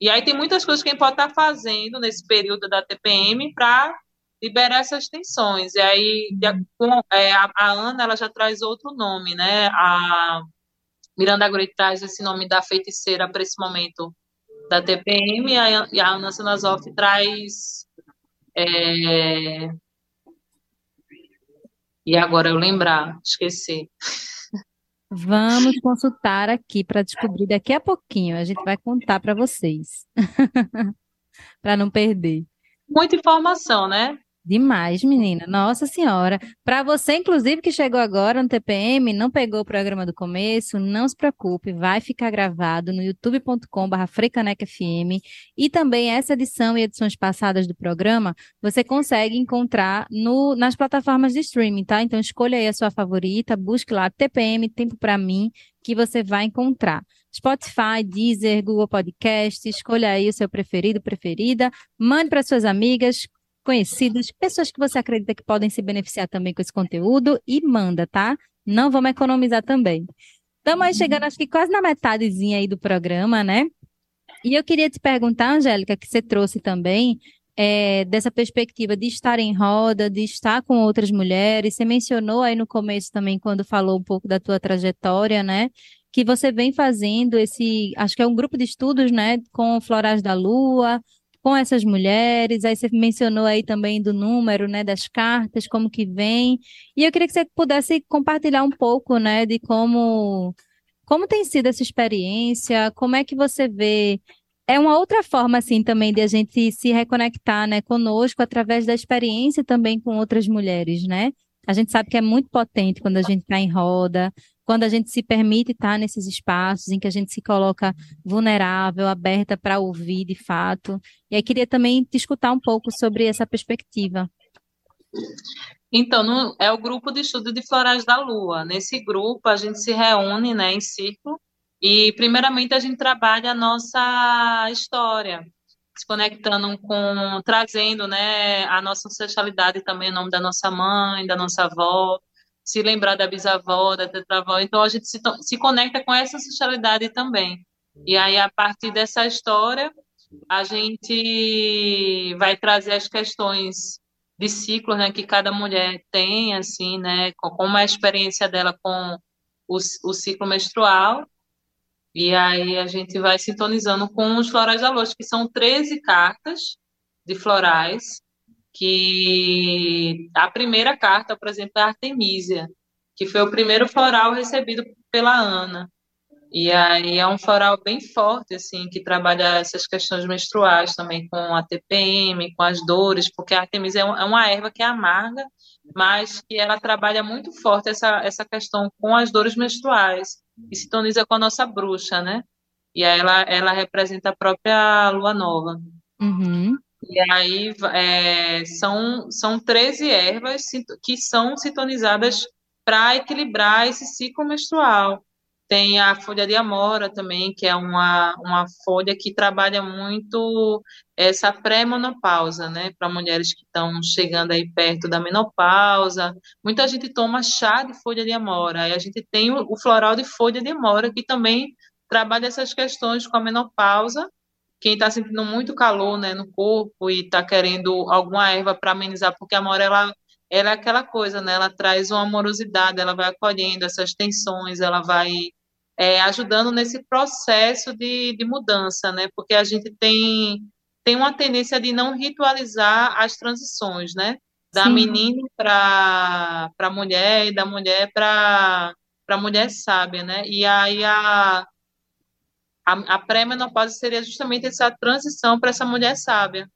E aí tem muitas coisas que a gente pode estar fazendo nesse período da TPM para liberar essas tensões. E aí é, a, a, Ana ela já traz outro nome, né? A Miranda Gray traz esse nome da feiticeira para esse momento da TPM e a, e a Ana Sanazoff traz é... e agora eu lembrar, esqueci. Vamos consultar aqui para descobrir daqui a pouquinho. A gente vai contar para vocês. para não perder. Muita informação, né? Demais, menina. Nossa Senhora. Para você, inclusive, que chegou agora no TPM, não pegou o programa do começo, não se preocupe, vai ficar gravado no youtube.com.br e também essa edição e edições passadas do programa você consegue encontrar no, nas plataformas de streaming, tá? Então escolha aí a sua favorita, busque lá TPM Tempo para mim, que você vai encontrar. Spotify, Deezer, Google Podcast, escolha aí o seu preferido, preferida, mande para suas amigas, conhecidos, pessoas que você acredita que podem se beneficiar também com esse conteúdo e manda, tá? Não vamos economizar também. Estamos aí chegando, acho que quase na metadezinha aí do programa, né? E eu queria te perguntar, Angélica, que você trouxe também, é, dessa perspectiva de estar em roda, de estar com outras mulheres. Você mencionou aí no começo também, quando falou um pouco da tua trajetória, né? Que você vem fazendo esse, acho que é um grupo de estudos, né? Com Florais da Lua, com essas mulheres. Aí você mencionou aí também do número, né, das cartas, como que vem. E eu queria que você pudesse compartilhar um pouco, né, de como como tem sido essa experiência, como é que você vê é uma outra forma, assim, também de a gente se reconectar, né, conosco através da experiência também com outras mulheres, né? A gente sabe que é muito potente quando a gente está em roda, quando a gente se permite estar nesses espaços em que a gente se coloca vulnerável, aberta para ouvir de fato. E aí queria também te escutar um pouco sobre essa perspectiva. Então, no, é o grupo de estudo de florais da lua. Nesse grupo, a gente se reúne né, em círculo e, primeiramente, a gente trabalha a nossa história, se conectando com, trazendo né, a nossa ancestralidade também, o nome da nossa mãe, da nossa avó, se lembrar da bisavó, da tetravó. Então, a gente se, se conecta com essa ancestralidade também. E aí, a partir dessa história, a gente vai trazer as questões de ciclo, né, que cada mulher tem, assim, né, como a experiência dela com o, o ciclo menstrual, e aí a gente vai sintonizando com os florais da luz, que são 13 cartas de florais, que a primeira carta, por exemplo, é Artemisia, que foi o primeiro floral recebido pela Ana. E aí é um floral bem forte, assim, que trabalha essas questões menstruais também com a TPM, com as dores, porque a Artemisia é, é uma erva que é amarga, mas que ela trabalha muito forte essa, essa questão com as dores menstruais, e sintoniza com a nossa bruxa, né? E aí ela, ela representa a própria lua nova. Uhum. E aí é, são, são 13 ervas que são sintonizadas para equilibrar esse ciclo menstrual. Tem a folha de amora também, que é uma, uma folha que trabalha muito essa pré-menopausa, né? Para mulheres que estão chegando aí perto da menopausa. Muita gente toma chá de folha de amora. A gente tem o, o floral de folha de amora, que também trabalha essas questões com a menopausa quem está sentindo muito calor né, no corpo e está querendo alguma erva para amenizar, porque a amora ela, ela é aquela coisa, né? Ela traz uma amorosidade, ela vai acolhendo essas tensões, ela vai é, ajudando nesse processo de, de mudança, né? Porque a gente tem, tem uma tendência de não ritualizar as transições, né? Da Sim. menina para a mulher e da mulher para a mulher sábia, né? E aí a, a, a pré-menopausa seria justamente essa transição para essa mulher sábia.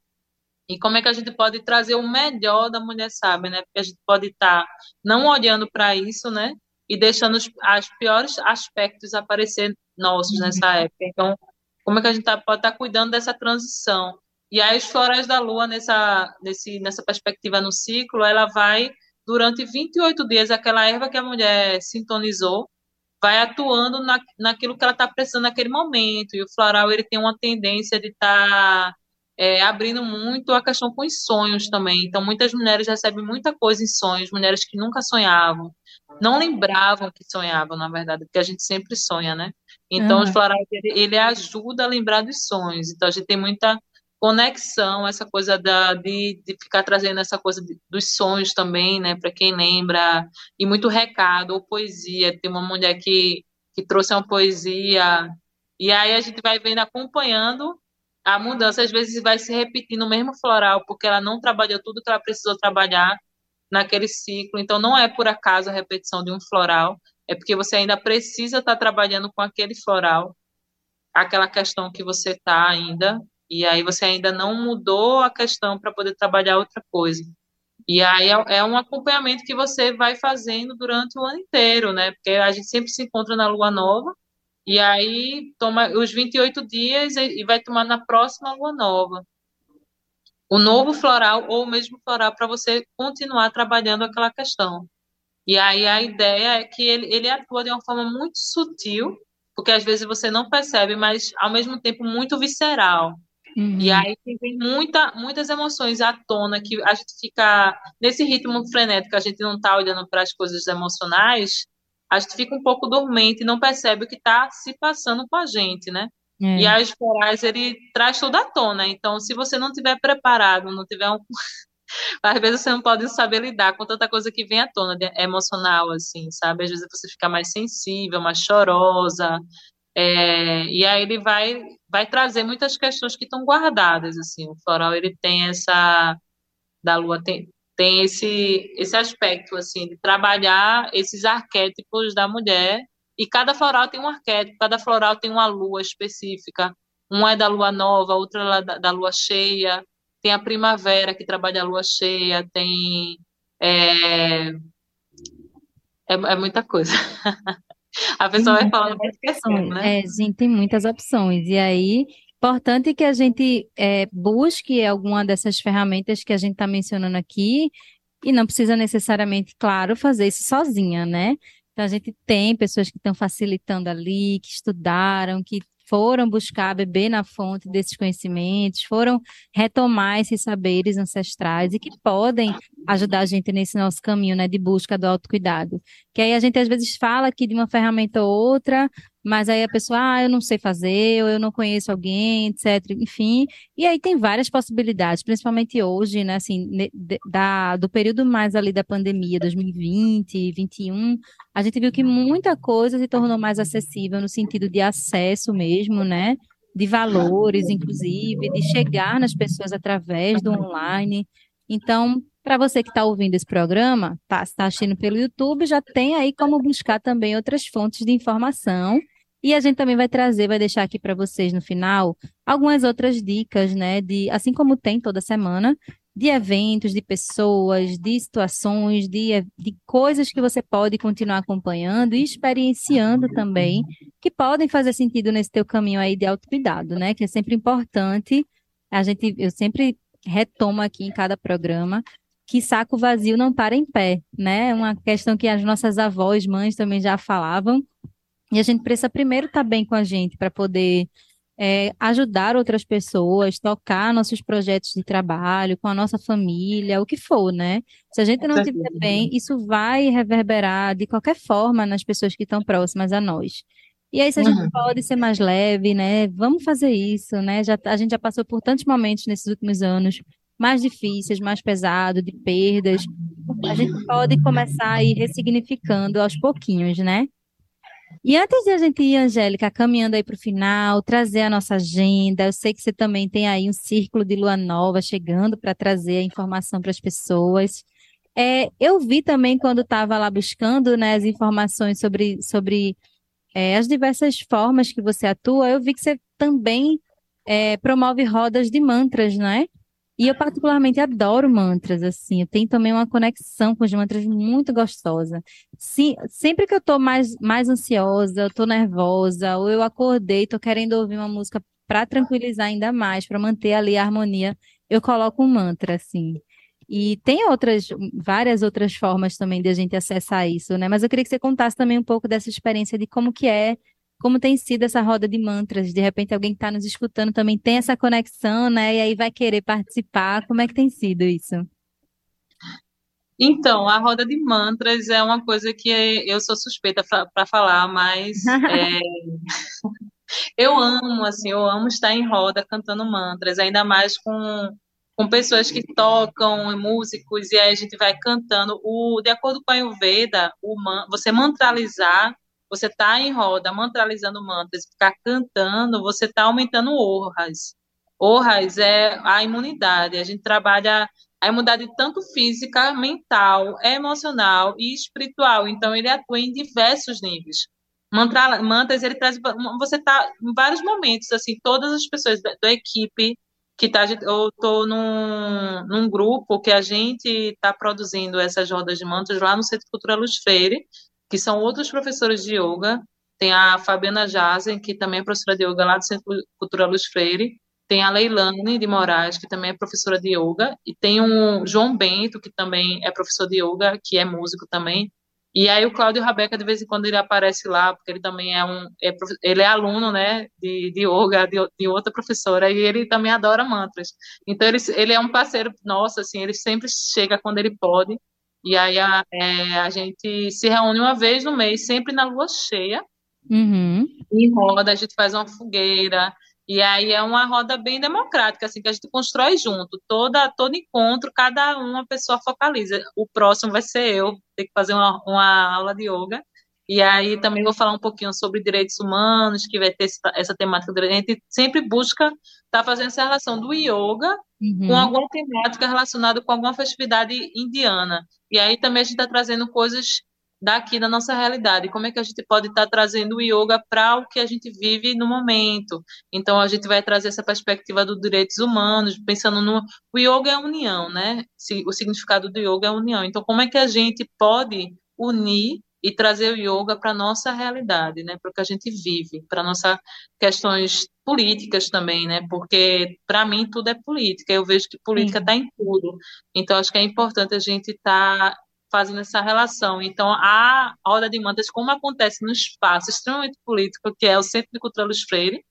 E como é que a gente pode trazer o melhor da mulher sábia, né? Porque a gente pode estar tá não olhando para isso, né? e deixando os, os piores aspectos aparecer nossos uhum. nessa época. Então, como é que a gente tá, pode estar tá cuidando dessa transição? E aí, os florais da lua, nessa, nesse, nessa perspectiva no ciclo, ela vai, durante 28 dias, aquela erva que a mulher sintonizou, vai atuando na, naquilo que ela está precisando naquele momento. E o floral, ele tem uma tendência de estar. Tá é, abrindo muito a questão com os sonhos também. Então, muitas mulheres recebem muita coisa em sonhos, mulheres que nunca sonhavam, não lembravam que sonhavam, na verdade, porque a gente sempre sonha, né? Então, uhum. o florais, ele, ele, ajuda a lembrar dos sonhos. Então, a gente tem muita conexão, essa coisa da, de, de ficar trazendo essa coisa de, dos sonhos também, né? Para quem lembra, e muito recado, ou poesia. Tem uma mulher que, que trouxe uma poesia, e aí a gente vai vendo, acompanhando a mudança às vezes vai se repetir no mesmo floral, porque ela não trabalhou tudo que ela precisou trabalhar naquele ciclo. Então, não é por acaso a repetição de um floral, é porque você ainda precisa estar trabalhando com aquele floral, aquela questão que você está ainda, e aí você ainda não mudou a questão para poder trabalhar outra coisa. E aí é, é um acompanhamento que você vai fazendo durante o ano inteiro, né? Porque a gente sempre se encontra na lua nova, e aí toma os 28 dias e vai tomar na próxima lua nova. O novo floral ou o mesmo floral para você continuar trabalhando aquela questão. E aí a ideia é que ele, ele atua de uma forma muito sutil, porque às vezes você não percebe, mas ao mesmo tempo muito visceral. Uhum. E aí tem muita, muitas emoções à tona que a gente fica nesse ritmo frenético, a gente não está olhando para as coisas emocionais, a gente fica um pouco dormente e não percebe o que está se passando com a gente, né? É. E as florais, ele traz tudo à tona. Então, se você não tiver preparado, não tiver um... Às vezes você não pode saber lidar com tanta coisa que vem à tona, emocional, assim, sabe? Às vezes você fica mais sensível, mais chorosa, é... e aí ele vai, vai trazer muitas questões que estão guardadas, assim. O floral, ele tem essa... Da lua tem, tem esse, esse aspecto, assim, de trabalhar esses arquétipos da mulher, e cada floral tem um arquétipo, cada floral tem uma lua específica, uma é da lua nova, outra é da, da lua cheia, tem a primavera que trabalha a lua cheia, tem... É, é, é muita coisa. a pessoa vai falando muitas questões, né? É, gente, tem muitas opções, e aí Importante que a gente é, busque alguma dessas ferramentas que a gente está mencionando aqui, e não precisa necessariamente, claro, fazer isso sozinha, né? Então, a gente tem pessoas que estão facilitando ali, que estudaram, que foram buscar beber na fonte desses conhecimentos, foram retomar esses saberes ancestrais e que podem ajudar a gente nesse nosso caminho, né, de busca do autocuidado. Que aí a gente às vezes fala aqui de uma ferramenta ou outra, mas aí a pessoa, ah, eu não sei fazer, ou eu não conheço alguém, etc. Enfim, e aí tem várias possibilidades, principalmente hoje, né, assim, da, do período mais ali da pandemia, 2020, 2021, a gente viu que muita coisa se tornou mais acessível no sentido de acesso mesmo, né, de valores, inclusive, de chegar nas pessoas através do online. Então, para você que está ouvindo esse programa, está tá assistindo pelo YouTube, já tem aí como buscar também outras fontes de informação e a gente também vai trazer, vai deixar aqui para vocês no final algumas outras dicas, né? De, assim como tem toda semana, de eventos, de pessoas, de situações, de, de coisas que você pode continuar acompanhando e experienciando também, que podem fazer sentido nesse teu caminho aí de autocuidado, né? Que é sempre importante. A gente, eu sempre retomo aqui em cada programa que saco vazio não para em pé, né? Uma questão que as nossas avós, mães também já falavam, e a gente precisa primeiro estar tá bem com a gente para poder é, ajudar outras pessoas, tocar nossos projetos de trabalho, com a nossa família, o que for, né? Se a gente não estiver bem, isso vai reverberar de qualquer forma nas pessoas que estão próximas a nós. E aí, se a gente uhum. pode ser mais leve, né? Vamos fazer isso, né? Já, a gente já passou por tantos momentos nesses últimos anos mais difíceis, mais pesados, de perdas. A gente pode começar a ir ressignificando aos pouquinhos, né? E antes de a gente ir, Angélica, caminhando aí para o final, trazer a nossa agenda, eu sei que você também tem aí um círculo de lua nova chegando para trazer a informação para as pessoas. É, eu vi também quando estava lá buscando né, as informações sobre, sobre é, as diversas formas que você atua, eu vi que você também é, promove rodas de mantras, não é? E eu particularmente adoro mantras, assim, eu tenho também uma conexão com os mantras muito gostosa. Sim, sempre que eu tô mais, mais ansiosa, eu tô nervosa, ou eu acordei, tô querendo ouvir uma música para tranquilizar ainda mais, para manter ali a harmonia, eu coloco um mantra, assim. E tem outras, várias outras formas também de a gente acessar isso, né? Mas eu queria que você contasse também um pouco dessa experiência de como que é como tem sido essa roda de mantras? De repente alguém que está nos escutando também tem essa conexão, né? E aí vai querer participar. Como é que tem sido isso? Então, a roda de mantras é uma coisa que eu sou suspeita para falar, mas é, eu amo, assim, eu amo estar em roda cantando mantras, ainda mais com, com pessoas que tocam, músicos, e aí a gente vai cantando. O, de acordo com a Ayurveda, o, você mantralizar você está em roda, mantralizando mantras, ficar cantando, você está aumentando orras. Orras é a imunidade. A gente trabalha a imunidade tanto física, mental, emocional e espiritual. Então, ele atua em diversos níveis. Mantra, mantras, ele traz. Você está em vários momentos, assim, todas as pessoas da, da equipe que tá, eu estou num, num grupo que a gente está produzindo essas rodas de mantras lá no Centro Cultural Luz Freire, que são outros professores de yoga. Tem a Fabiana Jazen, que também é professora de yoga lá do Centro Cultural Luz Freire. Tem a Leilane de Moraes, que também é professora de yoga. E tem o João Bento, que também é professor de yoga, que é músico também. E aí o Cláudio Rabeca, de vez em quando, ele aparece lá, porque ele também é um... É, ele é aluno, né, de, de yoga, de, de, outra professora, e ele também adora mantras. Então, ele, ele é um parceiro nosso, assim, ele sempre chega quando ele pode e aí a, é, a gente se reúne uma vez no mês, sempre na lua cheia, uhum. em roda, a gente faz uma fogueira, e aí é uma roda bem democrática, assim, que a gente constrói junto. Toda, todo encontro, cada uma pessoa focaliza. O próximo vai ser eu, ter que fazer uma, uma aula de yoga. E aí também vou falar um pouquinho sobre direitos humanos, que vai ter essa, temática. A gente sempre busca estar tá fazendo essa relação do yoga uhum. com alguma temática relacionada com alguma festividade indiana. E aí também a gente está trazendo coisas daqui da nossa realidade. Como é que a gente pode estar tá trazendo o yoga para o que a gente vive no momento? Então a gente vai trazer essa perspectiva dos direitos humanos, pensando no o yoga é a união, né? O significado do yoga é a união. Então como é que a gente pode unir e trazer o yoga para a nossa realidade, né? Para o que a gente vive, para nossas questões políticas também, né? Porque para mim tudo é política. Eu vejo que política está em tudo. Então acho que é importante a gente estar tá fazendo essa relação. Então a roda de mantas, como acontece no espaço extremamente político que é o Centro de Cultura Luz Freire,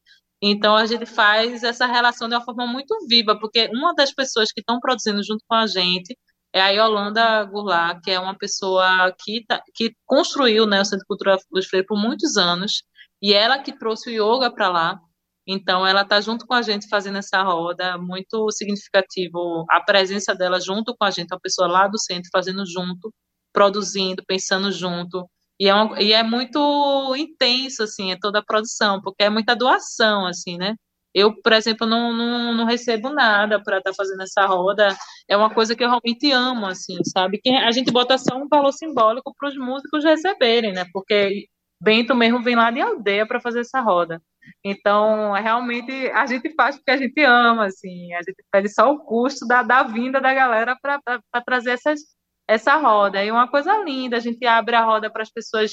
então a gente faz essa relação de uma forma muito viva, porque uma das pessoas que estão produzindo junto com a gente é a Yolanda Goulart, que é uma pessoa que, tá, que construiu né, o Centro Cultural dos Freire por muitos anos, e ela que trouxe o yoga para lá. Então, ela está junto com a gente fazendo essa roda, muito significativo a presença dela junto com a gente, uma pessoa lá do centro fazendo junto, produzindo, pensando junto. E é, uma, e é muito intenso, assim, é toda a produção, porque é muita doação, assim, né? Eu, por exemplo, não, não, não recebo nada para estar tá fazendo essa roda. É uma coisa que eu realmente amo, assim, sabe? Que a gente bota só um valor simbólico para os músicos receberem, né? Porque Bento mesmo vem lá de aldeia para fazer essa roda. Então, realmente a gente faz porque a gente ama, assim. A gente pede só o custo da, da vinda da galera para trazer essas, essa roda. E uma coisa linda, a gente abre a roda para as pessoas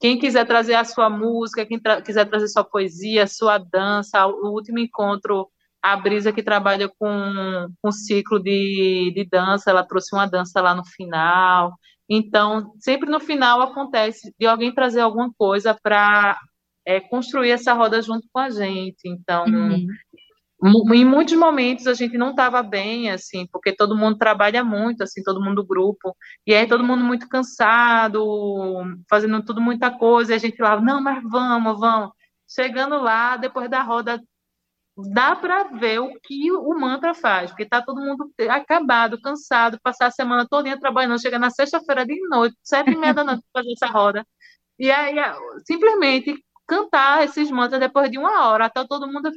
quem quiser trazer a sua música, quem tra quiser trazer sua poesia, sua dança, o último encontro, a Brisa que trabalha com, com ciclo de, de dança, ela trouxe uma dança lá no final. Então, sempre no final acontece de alguém trazer alguma coisa para é, construir essa roda junto com a gente. Então, uhum em muitos momentos a gente não estava bem, assim, porque todo mundo trabalha muito, assim, todo mundo do grupo, e aí todo mundo muito cansado, fazendo tudo muita coisa, e a gente lá, não, mas vamos, vamos. Chegando lá, depois da roda, dá para ver o que o mantra faz, porque tá todo mundo acabado, cansado, passar a semana toda trabalhando, chega na sexta-feira de noite, sete e meia da noite, fazer essa roda. E aí, simplesmente cantar esses mantras depois de uma hora, até todo mundo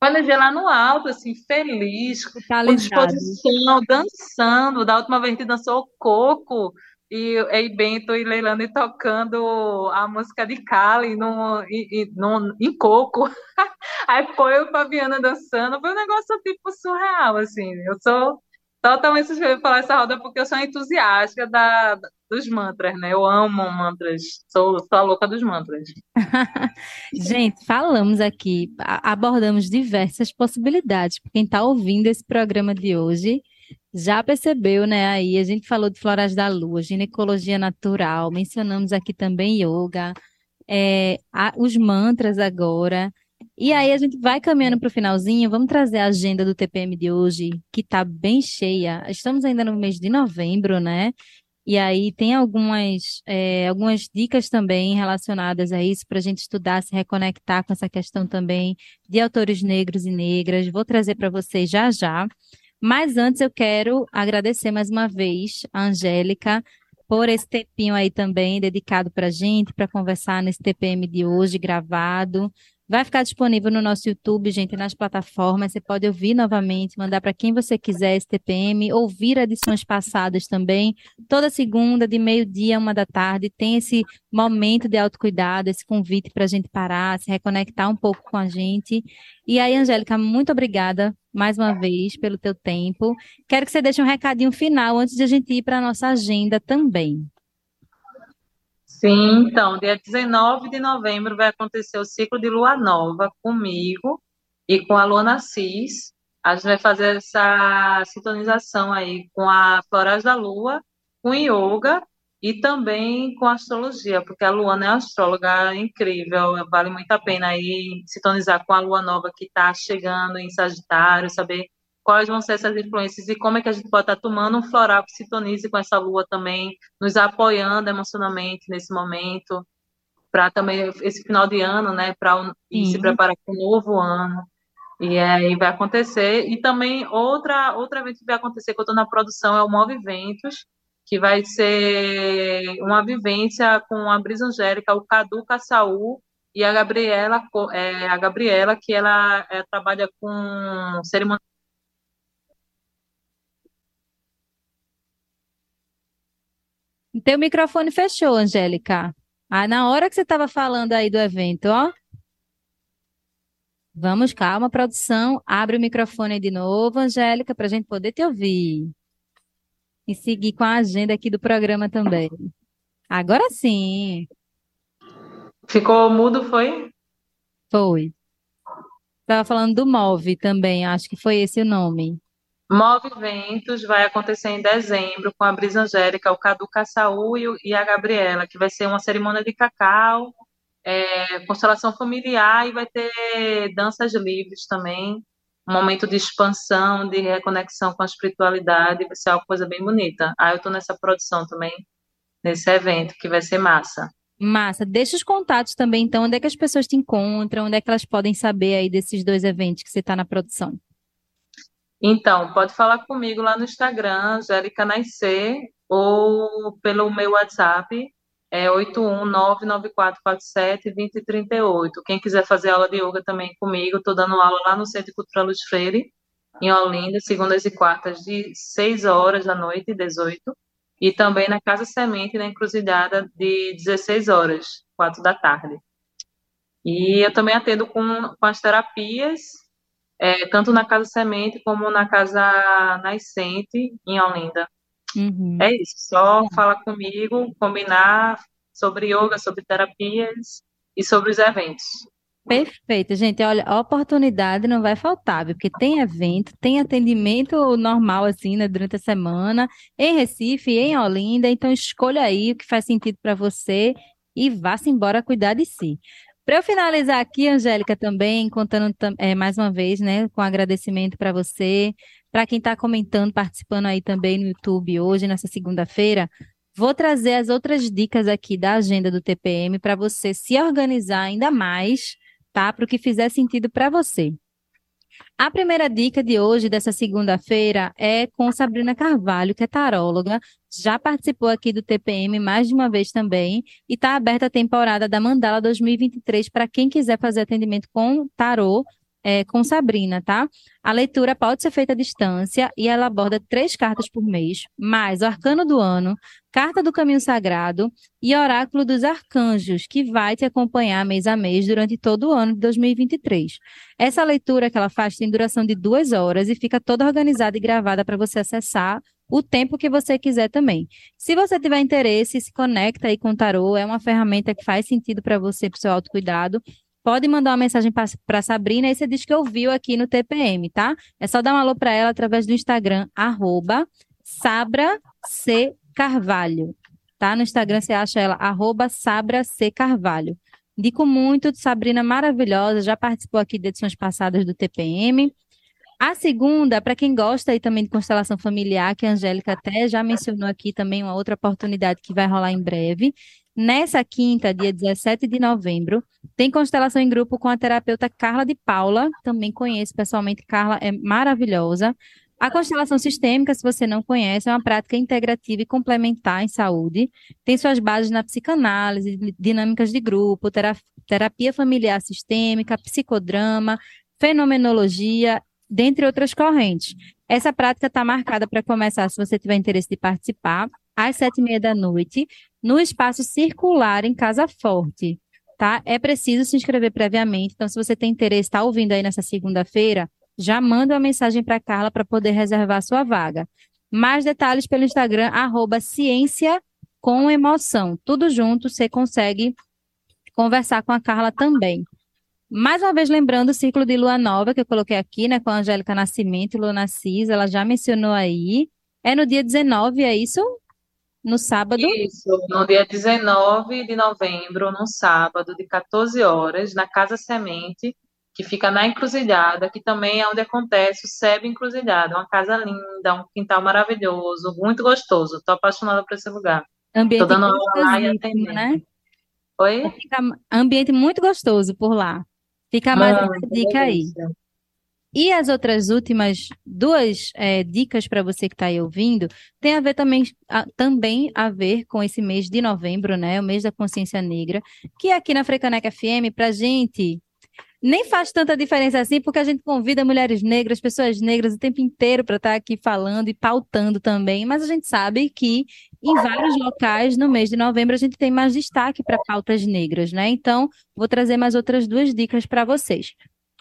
com a energia lá no alto, assim, feliz, com disposição, dançando. Da última vez gente dançou coco, e, e Bento e Leilani tocando a música de Kali no, em, no, em coco. Aí foi o Fabiana dançando, foi um negócio tipo surreal, assim. Eu sou totalmente suspeita de falar essa roda porque eu sou entusiasta da, dos mantras, né? Eu amo mantras, sou, sou a louca dos mantras. Gente, falamos aqui, abordamos diversas possibilidades. Quem está ouvindo esse programa de hoje já percebeu, né? Aí a gente falou de florais da lua, ginecologia natural, mencionamos aqui também yoga, é, a, os mantras agora. E aí a gente vai caminhando para o finalzinho, vamos trazer a agenda do TPM de hoje, que está bem cheia. Estamos ainda no mês de novembro, né? E aí tem algumas, é, algumas dicas também relacionadas a isso para a gente estudar, se reconectar com essa questão também de autores negros e negras. Vou trazer para vocês já já. Mas antes eu quero agradecer mais uma vez a Angélica por esse tempinho aí também dedicado para a gente, para conversar nesse TPM de hoje gravado. Vai ficar disponível no nosso YouTube, gente, nas plataformas. Você pode ouvir novamente, mandar para quem você quiser esse TPM, ouvir edições passadas também. Toda segunda, de meio-dia, uma da tarde, tem esse momento de autocuidado, esse convite para a gente parar, se reconectar um pouco com a gente. E aí, Angélica, muito obrigada mais uma vez pelo teu tempo. Quero que você deixe um recadinho final antes de a gente ir para a nossa agenda também. Sim, então, dia 19 de novembro vai acontecer o ciclo de lua nova comigo e com a Luana Cis. A gente vai fazer essa sintonização aí com a Florais da Lua, com yoga e também com astrologia, porque a Luana é astróloga incrível, vale muito a pena aí sintonizar com a lua nova que está chegando em Sagitário, saber quais vão ser essas influências e como é que a gente pode estar tomando um floral que sintonize com essa lua também, nos apoiando emocionalmente nesse momento, para também esse final de ano, né, para se preparar para o novo ano. E aí vai acontecer. E também outra, outra evento que vai acontecer, que eu estou na produção, é o Move Eventos, que vai ser uma vivência com a Brisa Angélica, o Cadu Caçaú e a Gabriela, é, a Gabriela que ela é, trabalha com cerimônia Teu microfone fechou, Angélica. Ah, na hora que você estava falando aí do evento, ó. Vamos, calma, produção. Abre o microfone aí de novo, Angélica, para a gente poder te ouvir. E seguir com a agenda aqui do programa também. Agora sim. Ficou mudo, foi? Foi. Estava falando do MOVE também, acho que foi esse o nome. Movimentos vai acontecer em dezembro com a Brisa Angélica, o Cadu Caçaú e a Gabriela, que vai ser uma cerimônia de cacau, é, constelação familiar e vai ter danças livres também, um momento de expansão, de reconexão com a espiritualidade, vai ser uma coisa bem bonita. Aí eu estou nessa produção também, nesse evento, que vai ser massa. Massa. Deixa os contatos também, então, onde é que as pessoas te encontram, onde é que elas podem saber aí desses dois eventos que você está na produção? Então, pode falar comigo lá no Instagram, Angélica Nascer, ou pelo meu WhatsApp, é 81994472038. Quem quiser fazer aula de yoga também comigo, estou dando aula lá no Centro Cultural Luz Freire, em Olinda, segundas e quartas, de 6 horas da noite, 18, e também na Casa Semente, na Encruzilhada, de 16 horas, 4 da tarde. E eu também atendo com, com as terapias é, tanto na Casa Semente como na Casa Nascente, em Olinda. Uhum. É isso, só é. falar comigo, combinar sobre yoga, sobre terapias e sobre os eventos. Perfeito, gente. Olha, a oportunidade não vai faltar, viu? porque tem evento, tem atendimento normal, assim, né, durante a semana, em Recife, em Olinda. Então, escolha aí o que faz sentido para você e vá-se embora cuidar de si. Para eu finalizar aqui, Angélica, também, contando é, mais uma vez, né, com agradecimento para você, para quem está comentando, participando aí também no YouTube hoje, nessa segunda-feira, vou trazer as outras dicas aqui da agenda do TPM para você se organizar ainda mais, tá? Para o que fizer sentido para você. A primeira dica de hoje, dessa segunda-feira, é com Sabrina Carvalho, que é taróloga, já participou aqui do TPM mais de uma vez também, e está aberta a temporada da Mandala 2023 para quem quiser fazer atendimento com tarô é, com Sabrina, tá? A leitura pode ser feita à distância e ela aborda três cartas por mês, mais o arcano do ano, carta do caminho sagrado e oráculo dos arcanjos, que vai te acompanhar mês a mês durante todo o ano de 2023. Essa leitura que ela faz tem duração de duas horas e fica toda organizada e gravada para você acessar o tempo que você quiser também. Se você tiver interesse, se conecta aí com o tarô, é uma ferramenta que faz sentido para você, para o seu autocuidado pode mandar uma mensagem para Sabrina e você diz que ouviu aqui no TPM, tá? É só dar um alô para ela através do Instagram, arroba Sabra C. Carvalho. Tá? No Instagram você acha ela, arroba Sabra C. Carvalho. Indico muito, Sabrina maravilhosa, já participou aqui de edições passadas do TPM. A segunda, para quem gosta aí também de constelação familiar, que a Angélica até já mencionou aqui também uma outra oportunidade que vai rolar em breve, Nessa quinta, dia 17 de novembro, tem constelação em grupo com a terapeuta Carla de Paula. Também conheço pessoalmente, Carla é maravilhosa. A constelação sistêmica, se você não conhece, é uma prática integrativa e complementar em saúde. Tem suas bases na psicanálise, dinâmicas de grupo, terapia familiar sistêmica, psicodrama, fenomenologia, dentre outras correntes. Essa prática está marcada para começar, se você tiver interesse de participar, às sete e meia da noite, no espaço circular em Casa Forte, tá? É preciso se inscrever previamente. Então, se você tem interesse, está ouvindo aí nessa segunda-feira, já manda uma mensagem para Carla para poder reservar sua vaga. Mais detalhes pelo Instagram, arroba ciência com emoção. Tudo junto, você consegue conversar com a Carla também. Mais uma vez, lembrando o ciclo de lua nova que eu coloquei aqui, né, com a Angélica Nascimento Luna Cis, ela já mencionou aí. É no dia 19, é isso? No sábado? Isso, no dia 19 de novembro, no sábado, de 14 horas, na Casa Semente, que fica na Encruzilhada, que também é onde acontece o SEB Encruzilhada. Uma casa linda, um quintal maravilhoso, muito gostoso. Estou apaixonada por esse lugar. Ambiente Tô dando aula lá e atendendo. Né? Oi? Fica ambiente muito gostoso por lá. Fica mais uma dica aí. E as outras últimas duas é, dicas para você que está aí ouvindo tem a ver também a, também a ver com esse mês de novembro, né? O mês da consciência negra, que aqui na Frecaneca FM, para gente nem faz tanta diferença assim, porque a gente convida mulheres negras, pessoas negras o tempo inteiro para estar tá aqui falando e pautando também, mas a gente sabe que em vários locais no mês de novembro a gente tem mais destaque para pautas negras, né? Então, vou trazer mais outras duas dicas para vocês.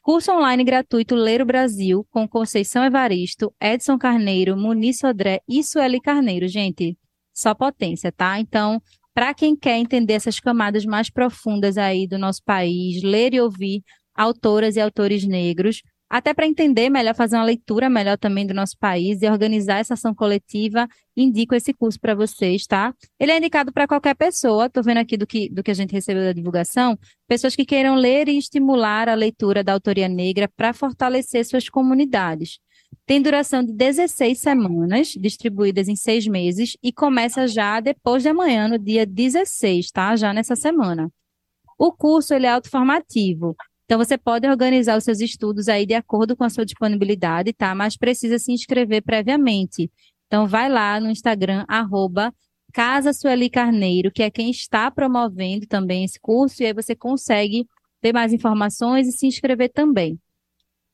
Curso online gratuito Ler o Brasil, com Conceição Evaristo, Edson Carneiro, Muniz Sodré e Sueli Carneiro. Gente, só potência, tá? Então, para quem quer entender essas camadas mais profundas aí do nosso país, ler e ouvir autoras e autores negros, até para entender melhor, fazer uma leitura melhor também do nosso país e organizar essa ação coletiva, indico esse curso para vocês, tá? Ele é indicado para qualquer pessoa, estou vendo aqui do que, do que a gente recebeu da divulgação, pessoas que queiram ler e estimular a leitura da autoria negra para fortalecer suas comunidades. Tem duração de 16 semanas, distribuídas em seis meses, e começa já depois de amanhã, no dia 16, tá? Já nessa semana. O curso ele é autoformativo. Então, você pode organizar os seus estudos aí de acordo com a sua disponibilidade, tá? Mas precisa se inscrever previamente. Então, vai lá no Instagram, arroba Casa Sueli Carneiro, que é quem está promovendo também esse curso, e aí você consegue ter mais informações e se inscrever também.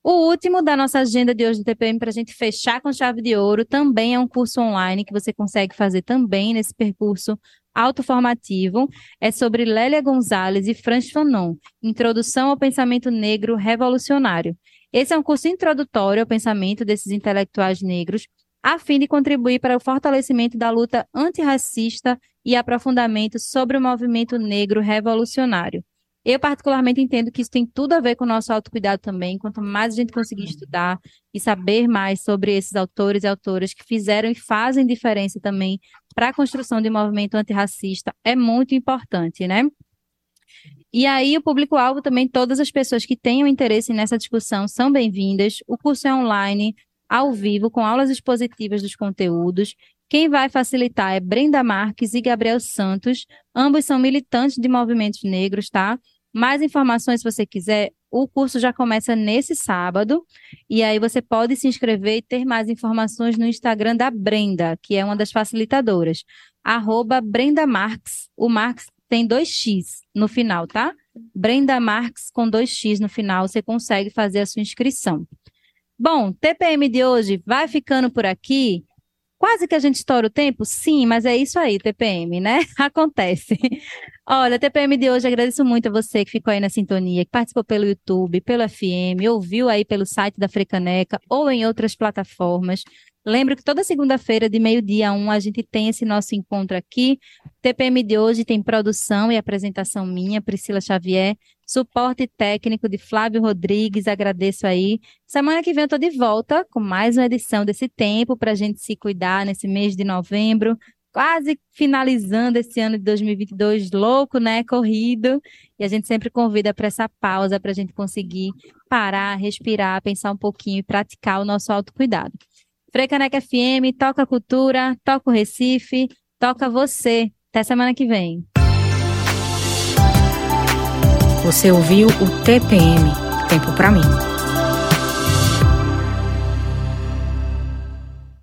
O último da nossa agenda de hoje do TPM, para a gente fechar com chave de ouro, também é um curso online que você consegue fazer também nesse percurso autoformativo é sobre Lélia Gonzalez e Franz Fanon, Introdução ao Pensamento Negro Revolucionário. Esse é um curso introdutório ao pensamento desses intelectuais negros, a fim de contribuir para o fortalecimento da luta antirracista e aprofundamento sobre o movimento negro revolucionário. Eu, particularmente, entendo que isso tem tudo a ver com o nosso autocuidado também. Quanto mais a gente conseguir estudar e saber mais sobre esses autores e autoras que fizeram e fazem diferença também para a construção de um movimento antirracista, é muito importante, né? E aí, o público-alvo também, todas as pessoas que tenham interesse nessa discussão são bem-vindas. O curso é online, ao vivo, com aulas expositivas dos conteúdos. Quem vai facilitar é Brenda Marques e Gabriel Santos. Ambos são militantes de movimentos negros, tá? Mais informações, se você quiser, o curso já começa nesse sábado, e aí você pode se inscrever e ter mais informações no Instagram da Brenda, que é uma das facilitadoras, arroba Brenda Marx. O Marx tem dois X no final, tá? Brenda Marx com dois X no final, você consegue fazer a sua inscrição. Bom, TPM de hoje vai ficando por aqui. Quase que a gente estoura o tempo? Sim, mas é isso aí, TPM, né? Acontece. Olha, TPM de hoje, agradeço muito a você que ficou aí na sintonia, que participou pelo YouTube, pelo FM, ouviu aí pelo site da Frecaneca ou em outras plataformas. Lembro que toda segunda-feira, de meio-dia a um, a gente tem esse nosso encontro aqui. TPM de hoje tem produção e apresentação minha, Priscila Xavier, suporte técnico de Flávio Rodrigues, agradeço aí. Semana que vem eu estou de volta com mais uma edição desse tempo para a gente se cuidar nesse mês de novembro quase finalizando esse ano de 2022 louco, né? Corrido. E a gente sempre convida para essa pausa para a gente conseguir parar, respirar, pensar um pouquinho e praticar o nosso autocuidado. Frecaneca FM, toca cultura, toca o Recife, toca você. Até semana que vem. Você ouviu o TPM Tempo para mim.